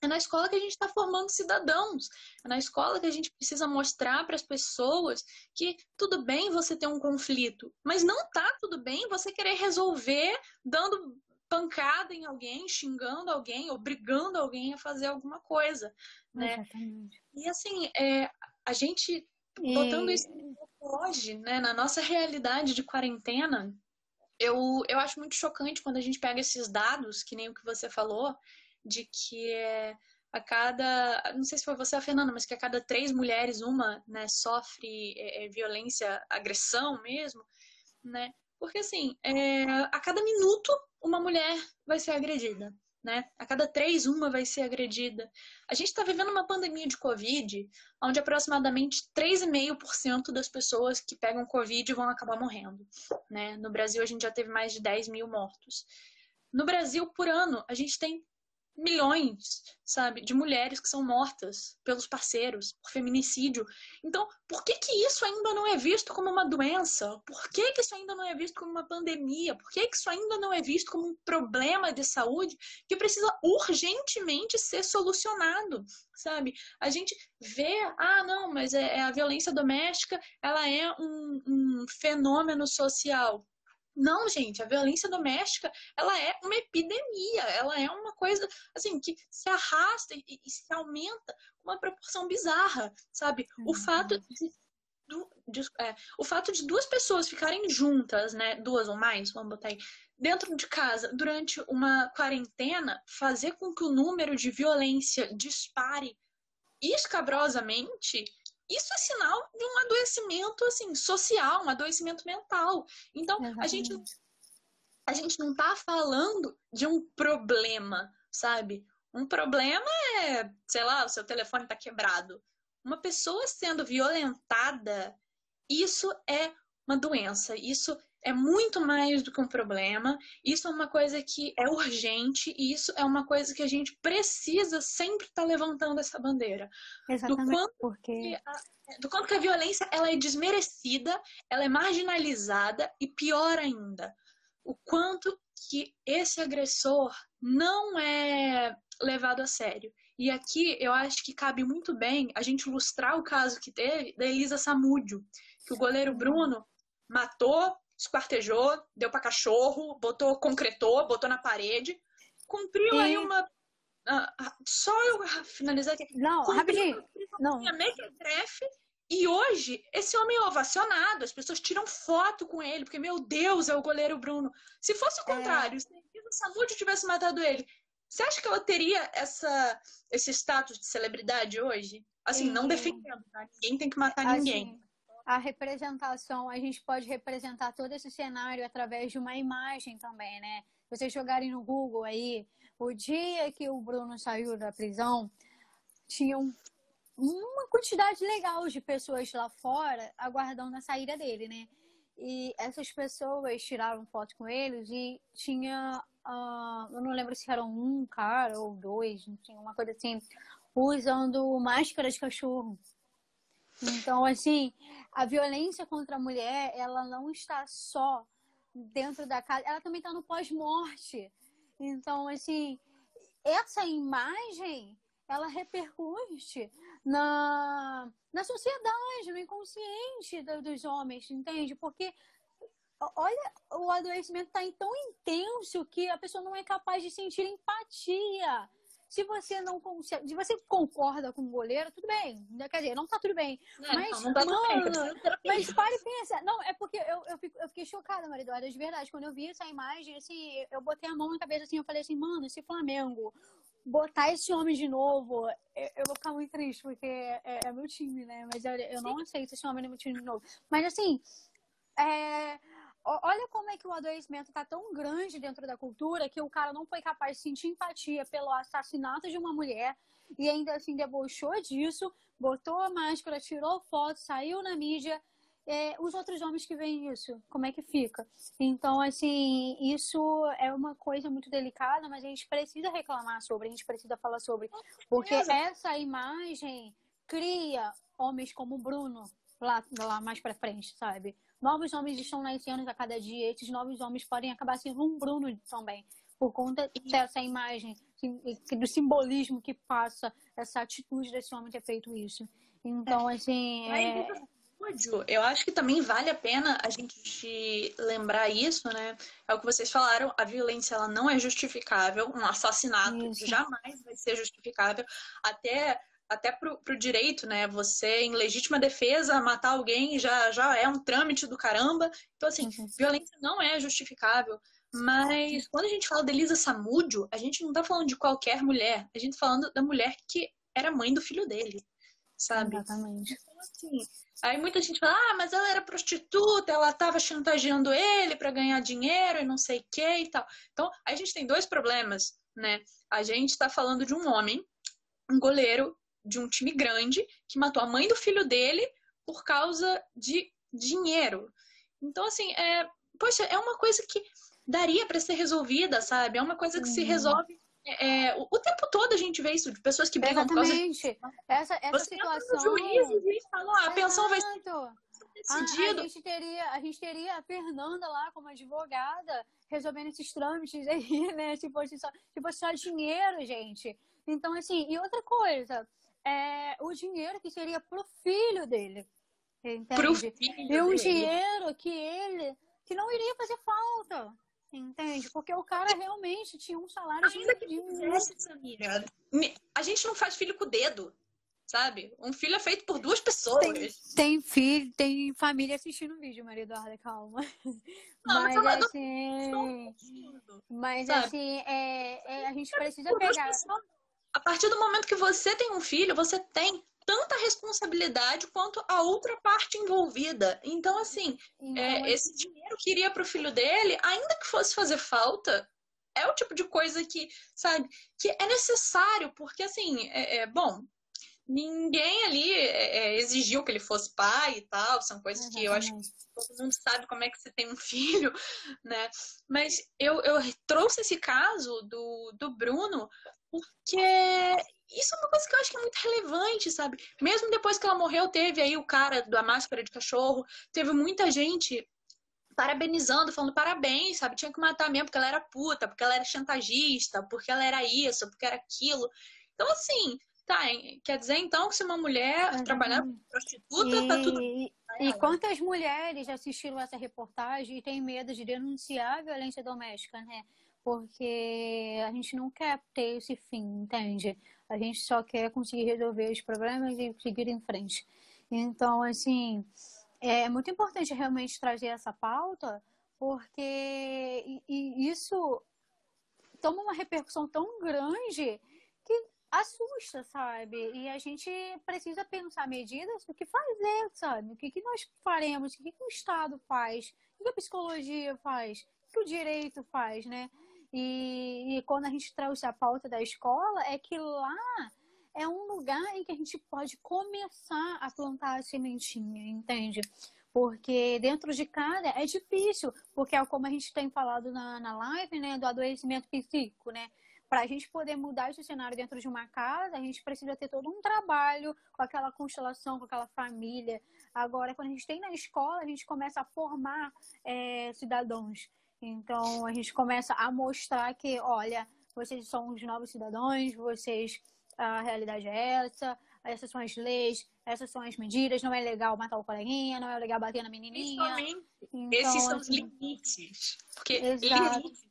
É na escola que a gente está formando cidadãos. É na escola que a gente precisa mostrar para as pessoas que tudo bem você ter um conflito, mas não tá tudo bem você querer resolver dando pancada em alguém, xingando alguém, obrigando alguém a fazer alguma coisa, né? Exatamente. E assim, é, a gente botando isso hoje, né, na nossa realidade de quarentena, eu, eu acho muito chocante quando a gente pega esses dados, que nem o que você falou, de que é, a cada, não sei se foi você, a Fernanda, mas que a cada três mulheres uma, né, sofre é, é, violência, agressão mesmo, né? Porque assim, é, a cada minuto uma mulher vai ser agredida, né? A cada três uma vai ser agredida. A gente está vivendo uma pandemia de Covid, onde aproximadamente 3,5% das pessoas que pegam Covid vão acabar morrendo, né? No Brasil a gente já teve mais de 10 mil mortos. No Brasil, por ano, a gente tem milhões, sabe, de mulheres que são mortas pelos parceiros por feminicídio. Então, por que que isso ainda não é visto como uma doença? Por que que isso ainda não é visto como uma pandemia? Por que que isso ainda não é visto como um problema de saúde que precisa urgentemente ser solucionado, sabe? A gente vê, ah, não, mas é, é a violência doméstica, ela é um, um fenômeno social. Não, gente, a violência doméstica, ela é uma epidemia, ela é uma coisa, assim, que se arrasta e, e se aumenta com uma proporção bizarra, sabe? Uhum. O fato de, de é, o fato de duas pessoas ficarem juntas, né, duas ou mais, vamos botar aí, dentro de casa durante uma quarentena, fazer com que o número de violência dispare escabrosamente, isso é sinal de um adoecimento assim social, um adoecimento mental. Então, Exatamente. a gente a gente não está falando de um problema, sabe? Um problema é, sei lá, o seu telefone está quebrado. Uma pessoa sendo violentada, isso é uma doença. Isso é muito mais do que um problema. Isso é uma coisa que é urgente e isso é uma coisa que a gente precisa sempre estar tá levantando essa bandeira. Exatamente. Do quanto, porque... a, do quanto que a violência ela é desmerecida, ela é marginalizada e pior ainda, o quanto que esse agressor não é levado a sério. E aqui eu acho que cabe muito bem a gente ilustrar o caso que teve da Elisa Samúdio, que o goleiro Bruno matou esquartejou, deu para cachorro, botou, concretou, botou na parede, cumpriu e... aí uma. Uh, só eu finalizar aqui. Não, rapidinho. Não. Mequetrefe, e hoje, esse homem é ovacionado, as pessoas tiram foto com ele, porque, meu Deus, é o goleiro Bruno. Se fosse o é. contrário, é... se o Samúdio tivesse matado ele, você acha que ela teria essa, esse status de celebridade hoje? Assim, Sim. não defendendo, tá? Ninguém tem que matar assim, ninguém a representação, a gente pode representar todo esse cenário através de uma imagem também, né? Vocês jogarem no Google aí, o dia que o Bruno saiu da prisão, tinham uma quantidade legal de pessoas lá fora aguardando a saída dele, né? E essas pessoas tiraram foto com eles e tinha, uh, eu não lembro se eram um cara ou dois, tinha uma coisa assim, usando máscara de cachorro. Então, assim, a violência contra a mulher, ela não está só dentro da casa, ela também está no pós-morte. Então, assim, essa imagem, ela repercute na, na sociedade, no inconsciente dos homens, entende? Porque olha, o adoecimento está tão intenso que a pessoa não é capaz de sentir empatia. Se você não consegue, se você concorda com o goleiro, tudo bem. Quer dizer, não tá tudo bem. É, mas, não, tá mano, tudo bem, mas pare e pensa. Não, é porque eu, eu, fico, eu fiquei chocada, Maridoada, de verdade. Quando eu vi essa imagem, assim, eu botei a mão na cabeça assim, eu falei assim, mano, esse Flamengo botar esse homem de novo, eu, vou ficar muito triste, porque é, é meu time, né? Mas eu, eu não aceito esse homem no meu time de novo. Mas assim, é olha como é que o adoecimento está tão grande dentro da cultura que o cara não foi capaz de sentir empatia pelo assassinato de uma mulher e ainda assim debochou disso, botou a máscara, tirou foto, saiu na mídia. É, os outros homens que veem isso, como é que fica? Então, assim, isso é uma coisa muito delicada, mas a gente precisa reclamar sobre, a gente precisa falar sobre. Porque essa imagem cria homens como o Bruno lá, lá mais pra frente, sabe? Novos homens estão nascendo a cada dia. Esses novos homens podem acabar sendo um Bruno também, por conta dessa imagem, do simbolismo que passa essa atitude desse homem ter feito isso. Então, assim. É... Eu acho que também vale a pena a gente lembrar isso, né? É o que vocês falaram, a violência ela não é justificável, um assassinato isso. jamais vai ser justificável. Até até pro, pro direito, né? Você, em legítima defesa, matar alguém já, já é um trâmite do caramba. Então, assim, uhum. violência não é justificável. Mas quando a gente fala de Elisa Samúdio, a gente não tá falando de qualquer mulher. A gente tá falando da mulher que era mãe do filho dele, sabe? Exatamente. Então, assim, aí muita gente fala, ah, mas ela era prostituta, ela tava chantageando ele para ganhar dinheiro e não sei o que e tal. Então, a gente tem dois problemas, né? A gente tá falando de um homem, um goleiro de um time grande que matou a mãe do filho dele por causa de dinheiro. Então, assim, é, poxa, é uma coisa que daria para ser resolvida, sabe? É uma coisa que uhum. se resolve. É, o, o, tempo todo a gente vê isso, de pessoas que brigam Exatamente. por causa de... Essa, essa Você situação... juiz, o juiz falou, ah, a pensão vai ser decidido. A, a, gente teria, a gente teria a Fernanda lá como advogada resolvendo esses trâmites aí, né? Fosse só, se fosse só dinheiro, gente. Então, assim, e outra coisa, é, o dinheiro que seria pro filho dele. Entende? Pro filho e um dinheiro que ele que não iria fazer falta. Entende? Porque o cara realmente tinha um salário Ainda de... que fizesse, Samira. A gente não faz filho com o dedo, sabe? Um filho é feito por duas pessoas. Tem, tem filho, tem família assistindo o vídeo, Maria Eduarda, calma. Não, mas assim. Não, mas sabe? assim, é, é, a gente precisa pegar a partir do momento que você tem um filho, você tem tanta responsabilidade quanto a outra parte envolvida. Então, assim, é, esse dinheiro que iria para o filho dele, ainda que fosse fazer falta, é o tipo de coisa que, sabe, que é necessário, porque, assim, é, é bom, ninguém ali é, é exigiu que ele fosse pai e tal, são coisas que eu acho que todo mundo sabe como é que você tem um filho, né? Mas eu, eu trouxe esse caso do, do Bruno porque isso é uma coisa que eu acho que é muito relevante, sabe? Mesmo depois que ela morreu, teve aí o cara da máscara de cachorro, teve muita gente parabenizando, falando parabéns, sabe? Tinha que matar mesmo porque ela era puta, porque ela era chantagista, porque ela era isso, porque era aquilo. Então, assim, tá, quer dizer então que se uma mulher uhum. trabalhar como prostituta, e, tá tudo. E quantas mulheres assistiram essa reportagem e têm medo de denunciar a violência doméstica, né? Porque a gente não quer ter esse fim, entende? A gente só quer conseguir resolver os problemas e seguir em frente. Então, assim, é muito importante realmente trazer essa pauta, porque isso toma uma repercussão tão grande que assusta, sabe? E a gente precisa pensar medidas do que fazer, sabe? O que, nós faremos, o que, que o Estado faz, o que a psicologia faz, o que o direito faz, né? E, e quando a gente trouxe a pauta da escola, é que lá é um lugar em que a gente pode começar a plantar a sementinha, entende? Porque dentro de casa é difícil, porque é como a gente tem falado na, na live, né, do adoecimento psíquico, né? Para a gente poder mudar esse cenário dentro de uma casa, a gente precisa ter todo um trabalho com aquela constelação, com aquela família. Agora, quando a gente tem na escola, a gente começa a formar é, cidadãos. Então a gente começa a mostrar que, olha, vocês são os novos cidadãos, vocês a realidade é essa, essas são as leis, essas são as medidas, não é legal matar o coleguinha, não é legal bater na menininha. Então, esses são os assim, limites. Porque limites,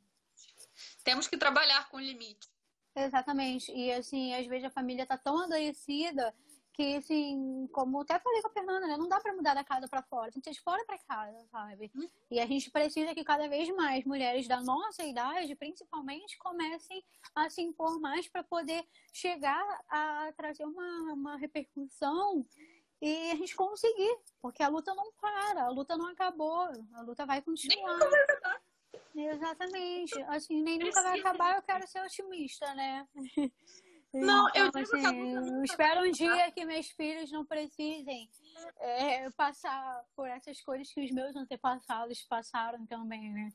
temos que trabalhar com limite. Exatamente. E assim, às vezes a família tá tão adoecida que, assim, como até falei com a Fernanda, né? Não dá para mudar da casa para fora, tem que ser de fora para casa, sabe? Hum. E a gente precisa que cada vez mais mulheres da nossa idade, principalmente, comecem a se impor mais para poder chegar a trazer uma, uma repercussão e a gente conseguir, porque a luta não para, a luta não acabou, a luta vai continuar. Exatamente. Assim, nem nunca vai acabar, eu quero ser otimista, né? Não, eu então, digo assim, eu espero um dia que meus filhos não precisem é, passar por essas coisas que os meus antepassados passaram também, né?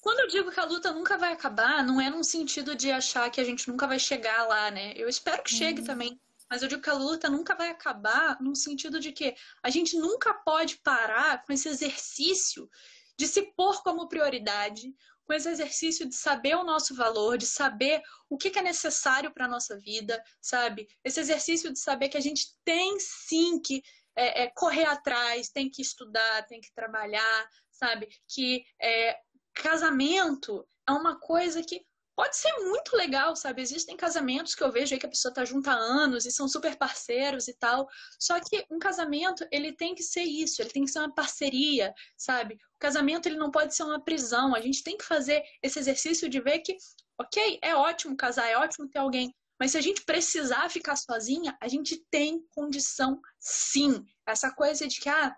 Quando eu digo que a luta nunca vai acabar, não é num sentido de achar que a gente nunca vai chegar lá, né? Eu espero que chegue uhum. também. Mas eu digo que a luta nunca vai acabar no sentido de que a gente nunca pode parar com esse exercício de se pôr como prioridade, com esse exercício de saber o nosso valor, de saber o que, é necessário para a nossa vida, sabe? Esse exercício de saber que a gente tem sim que é, é, correr atrás, tem que estudar, tem que trabalhar, sabe? Que é, casamento é uma coisa que pode ser muito legal, sabe? Existem casamentos que eu vejo aí que a pessoa tá junto há anos e são super parceiros e tal. Só que um casamento, ele tem que ser isso, ele tem que ser uma parceria, sabe? O casamento, ele não pode ser uma prisão. A gente tem que fazer esse exercício de ver que, ok, é ótimo casar, é ótimo ter alguém. Mas se a gente precisar ficar sozinha, a gente tem condição sim. Essa coisa de que, ah,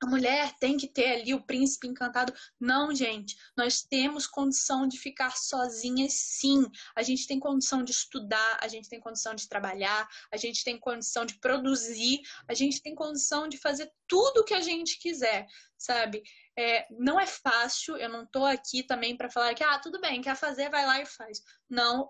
a mulher tem que ter ali o príncipe encantado. Não, gente, nós temos condição de ficar sozinhas, sim. A gente tem condição de estudar, a gente tem condição de trabalhar, a gente tem condição de produzir, a gente tem condição de fazer tudo o que a gente quiser, sabe? É, não é fácil, eu não tô aqui também para falar que, ah, tudo bem, quer fazer, vai lá e faz. Não,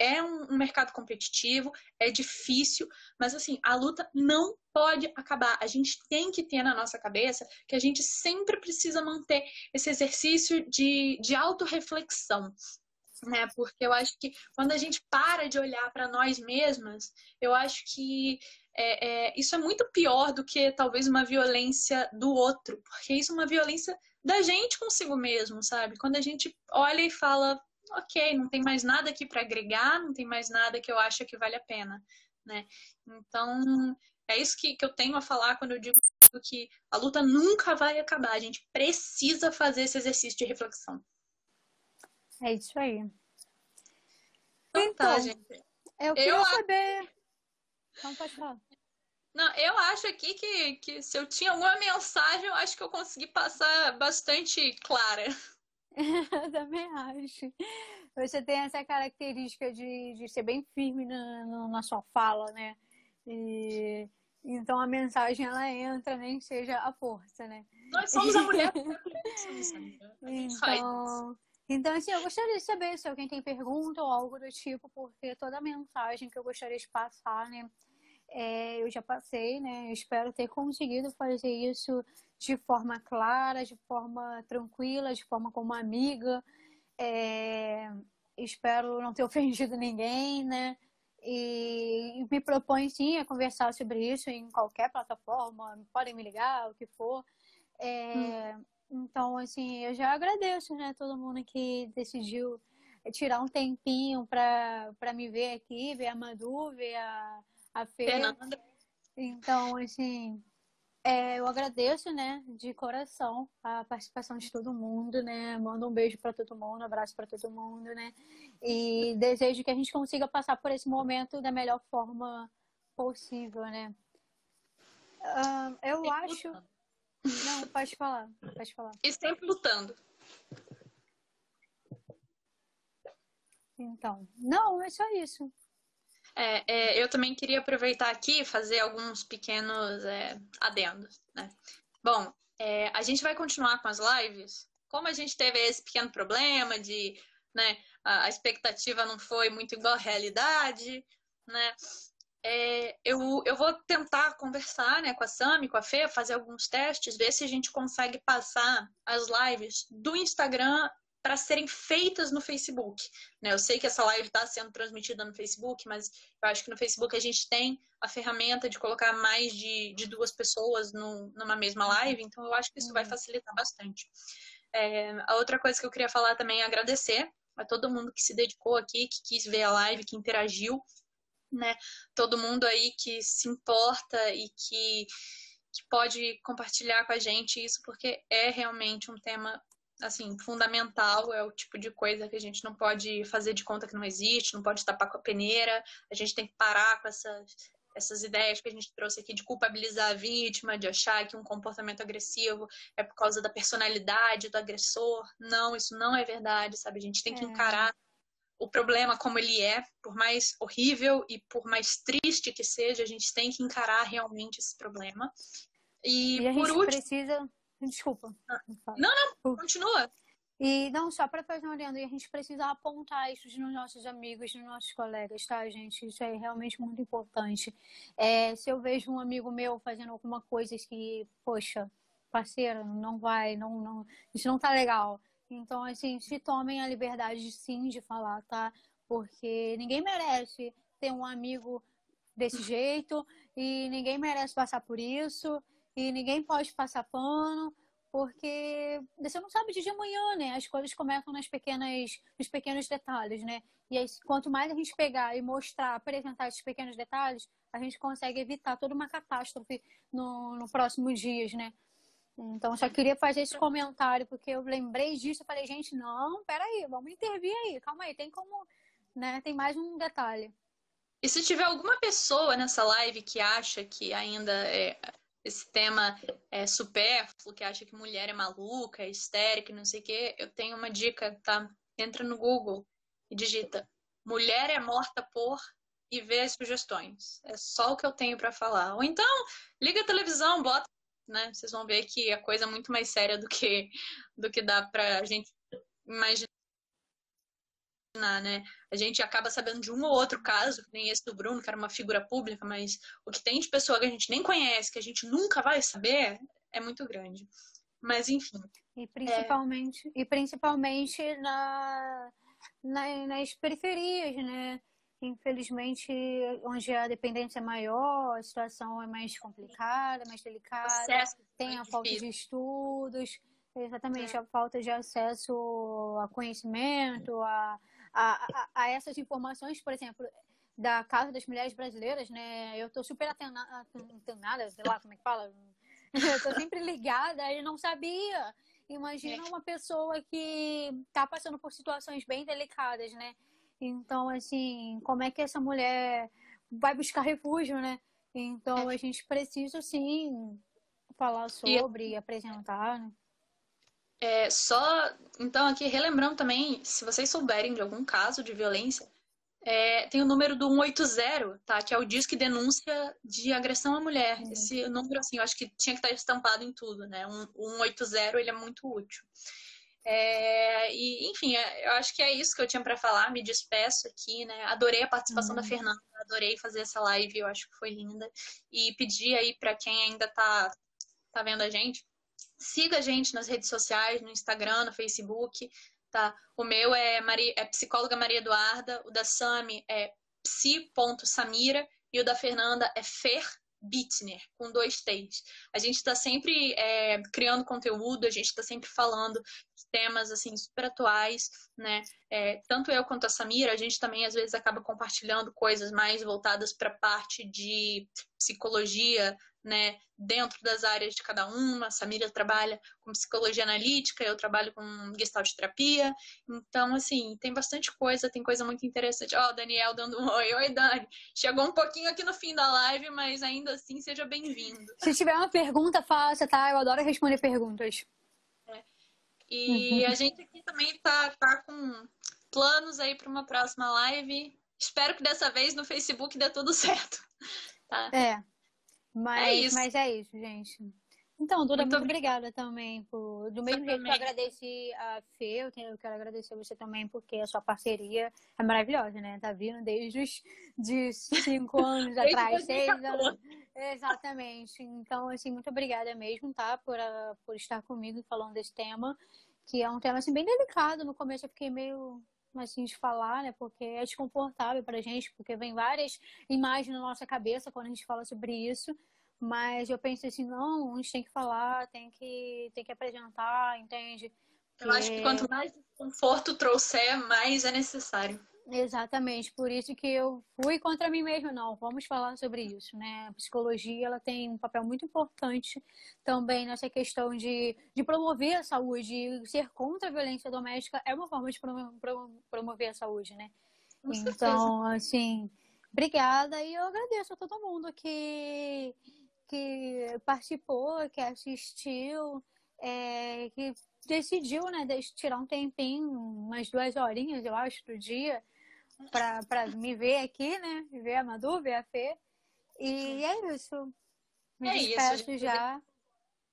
é um, um, mercado competitivo, é difícil, mas assim, a luta não pode acabar. A gente tem que ter na nossa cabeça que a gente sempre precisa manter esse exercício de, de autorreflexão. Né? Porque eu acho que quando a gente para de olhar para nós mesmas, eu acho que é, é, isso é muito pior do que talvez uma violência do outro, porque isso é uma violência da gente consigo mesmo, sabe? Quando a gente olha e fala, ok, não tem mais nada aqui para agregar, não tem mais nada que eu acho que vale a pena, né? Então, é isso que, que eu tenho a falar quando eu digo que a luta nunca vai acabar. A gente precisa fazer esse exercício de reflexão. É isso aí. Então, tá, então gente. Eu queria eu... saber. Não pode falar. Não, eu acho aqui que, que se eu tinha alguma mensagem, eu acho que eu consegui passar bastante clara. Eu também acho. Você tem essa característica de, de ser bem firme na, na sua fala, né? E, então a mensagem ela entra, nem seja a força, né? Nós somos a mulher. então, então, assim, eu gostaria de saber se alguém tem pergunta ou algo do tipo, porque toda a mensagem que eu gostaria de passar, né? É, eu já passei, né? Eu espero ter conseguido fazer isso de forma clara, de forma tranquila, de forma como amiga. É, espero não ter ofendido ninguém, né? E me propõe sim a conversar sobre isso em qualquer plataforma, podem me ligar, o que for. É, hum. Então, assim, eu já agradeço, né, todo mundo que decidiu tirar um tempinho para me ver aqui, ver a Madu, ver a, a Fê. Fernanda. Então, assim, é, eu agradeço, né, de coração a participação de todo mundo, né? Mando um beijo para todo mundo, um abraço para todo mundo, né? E desejo que a gente consiga passar por esse momento da melhor forma possível, né? Uh, eu sempre acho. Lutando. Não, pode falar, pode falar. E sempre lutando. Então, não, é só isso. É, é, eu também queria aproveitar aqui e fazer alguns pequenos é, adendos. Né? Bom, é, a gente vai continuar com as lives. Como a gente teve esse pequeno problema de né, a, expectativa não foi muito igual à realidade, né? É, eu, eu vou tentar conversar né, com a Sami, com a Fê, fazer alguns testes, ver se a gente consegue passar as lives do Instagram para serem feitas no Facebook. Né? Eu sei que essa live está sendo transmitida no Facebook, mas eu acho que no Facebook a gente tem a ferramenta de colocar mais de, de duas pessoas numa mesma live, então eu acho que isso vai uhum. facilitar bastante. É, a outra coisa que eu queria falar também é agradecer a todo mundo que se dedicou aqui, que quis ver a live, que interagiu, né? Todo mundo aí que se importa e que, que pode compartilhar com a gente isso, porque é realmente um tema assim, fundamental, é o tipo de coisa que a gente não pode fazer de conta que não existe, não pode tapar com a peneira, a gente tem que parar com essas, essas ideias que a gente trouxe aqui de culpabilizar a vítima, de achar que um comportamento agressivo é por causa da personalidade do agressor. Não, isso não é verdade, sabe? A gente tem que é. encarar o problema como ele é, por mais horrível e por mais triste que seja, a gente tem que encarar realmente esse problema. E, e a por gente último... precisa. Desculpa. Não, não, continua. E não só para fazer uma adendo, e a gente precisa apontar isso nos nossos amigos, nos nossos colegas, tá, gente? Isso é realmente muito importante. É, se eu vejo um amigo meu fazendo alguma coisa que, poxa, parceiro, não vai, não, não, isso não tá legal. Então, assim, se tomem a liberdade sim de falar, tá? Porque ninguém merece ter um amigo desse jeito e ninguém merece passar por isso e ninguém pode passar pano porque você não sabe de amanhã, né? As coisas começam nas pequenas, nos pequenos detalhes, né? E aí, quanto mais a gente pegar e mostrar, apresentar esses pequenos detalhes, a gente consegue evitar toda uma catástrofe no, no próximo dias, né? Então, só queria fazer esse comentário, porque eu lembrei disso e falei, gente, não, peraí, vamos intervir aí, calma aí, tem como, né? Tem mais um detalhe. E se tiver alguma pessoa nessa live que acha que ainda é, esse tema é supérfluo, que acha que mulher é maluca, é histérica, não sei o quê, eu tenho uma dica, tá? Entra no Google e digita mulher é morta por e vê as sugestões. É só o que eu tenho para falar. Ou então, liga a televisão, bota né? Vocês vão ver que a coisa é muito mais séria do que, do que dá pra gente imaginar, né? A gente acaba sabendo de um ou outro caso, que nem esse do Bruno, que era uma figura pública, mas o que tem de pessoa que a gente nem conhece, que a gente nunca vai saber, é muito grande. Mas enfim. E principalmente, é... e principalmente na, na, nas periferias, né? Infelizmente, onde a dependência é maior, a situação é mais complicada, mais delicada, acesso tem a falta de estudos, exatamente, é. a falta de acesso a conhecimento, a, a, a, a, essas informações, por exemplo, da Casa das Mulheres Brasileiras, né? Eu estou super antenada, sei lá como é que fala, eu estou sempre ligada e não sabia. Imagina é. uma pessoa que está passando por situações bem delicadas, né? Então, assim, como é que essa mulher vai buscar refúgio, né? Então, é. a gente precisa, sim, falar sobre e apresentar, né? É, só, então, aqui relembrando também, se vocês souberem de algum caso de violência, é, tem o número do 180, tá? Que é o disco de denúncia de agressão à mulher. Uhum. Esse número, assim, eu acho que tinha que estar estampado em tudo, né? O 180, ele é muito útil. É, e, enfim, é, eu acho que é isso que eu tinha para falar. Me despeço aqui, né? Adorei a participação uhum. da Fernanda, adorei fazer essa live, eu acho que foi linda. E pedir aí para quem ainda tá, tá vendo a gente, siga a gente nas redes sociais, no Instagram, no Facebook, tá? O meu é, Maria, é psicóloga Maria Eduarda, o da Sami é psi.samira e o da Fernanda é fer Bittner, com dois T's. A gente está sempre é, criando conteúdo, a gente está sempre falando de temas assim super atuais, né? É, tanto eu quanto a Samira, a gente também às vezes acaba compartilhando coisas mais voltadas para a parte de psicologia, né, dentro das áreas de cada uma. A Samira trabalha com psicologia analítica, eu trabalho com gestalt terapia. Então, assim, tem bastante coisa, tem coisa muito interessante. Ó, oh, Daniel dando um oi. Oi, Dani. Chegou um pouquinho aqui no fim da live, mas ainda assim, seja bem-vindo. Se tiver uma pergunta, faça, tá? Eu adoro responder perguntas. É. E uhum. a gente aqui também tá, tá com planos aí para uma próxima live. Espero que dessa vez no Facebook dê tudo certo. Tá? É. Mas é isso, mas é isso gente. Então, Duda, muito, muito obrigada também. Por... Do mesmo jeito que eu agradeci a Fê, eu, tenho, eu quero agradecer você também, porque a sua parceria é maravilhosa, né? Tá vindo desde os de cinco anos atrás, seis anos. Exatamente. Então, assim, muito obrigada mesmo, tá? Por, uh, por estar comigo falando desse tema que é um tema assim bem delicado. No começo eu fiquei meio assim de falar, né? Porque é desconfortável pra gente, porque vem várias imagens na nossa cabeça quando a gente fala sobre isso. Mas eu pensei assim, não, a gente tem que falar, tem que, tem que apresentar, entende? Eu acho que quanto mais conforto trouxer, mais é necessário. Exatamente, por isso que eu fui contra mim mesma, não, vamos falar sobre isso, né? A psicologia, ela tem um papel muito importante também nessa questão de, de promover a saúde, ser contra a violência doméstica é uma forma de promover a saúde, né? Com então, certeza. assim, obrigada e eu agradeço a todo mundo que, que participou, que assistiu, é, que decidiu, né, tirar um tempinho, umas duas horinhas, eu acho, do dia, para me ver aqui, né? Ver a Madu, ver a Fê. E é isso. Me é despeço isso, já.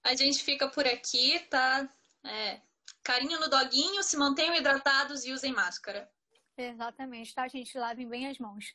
A gente fica por aqui, tá? É, carinho no doguinho, se mantenham hidratados e usem máscara. Exatamente, tá, gente? Lavem bem as mãos.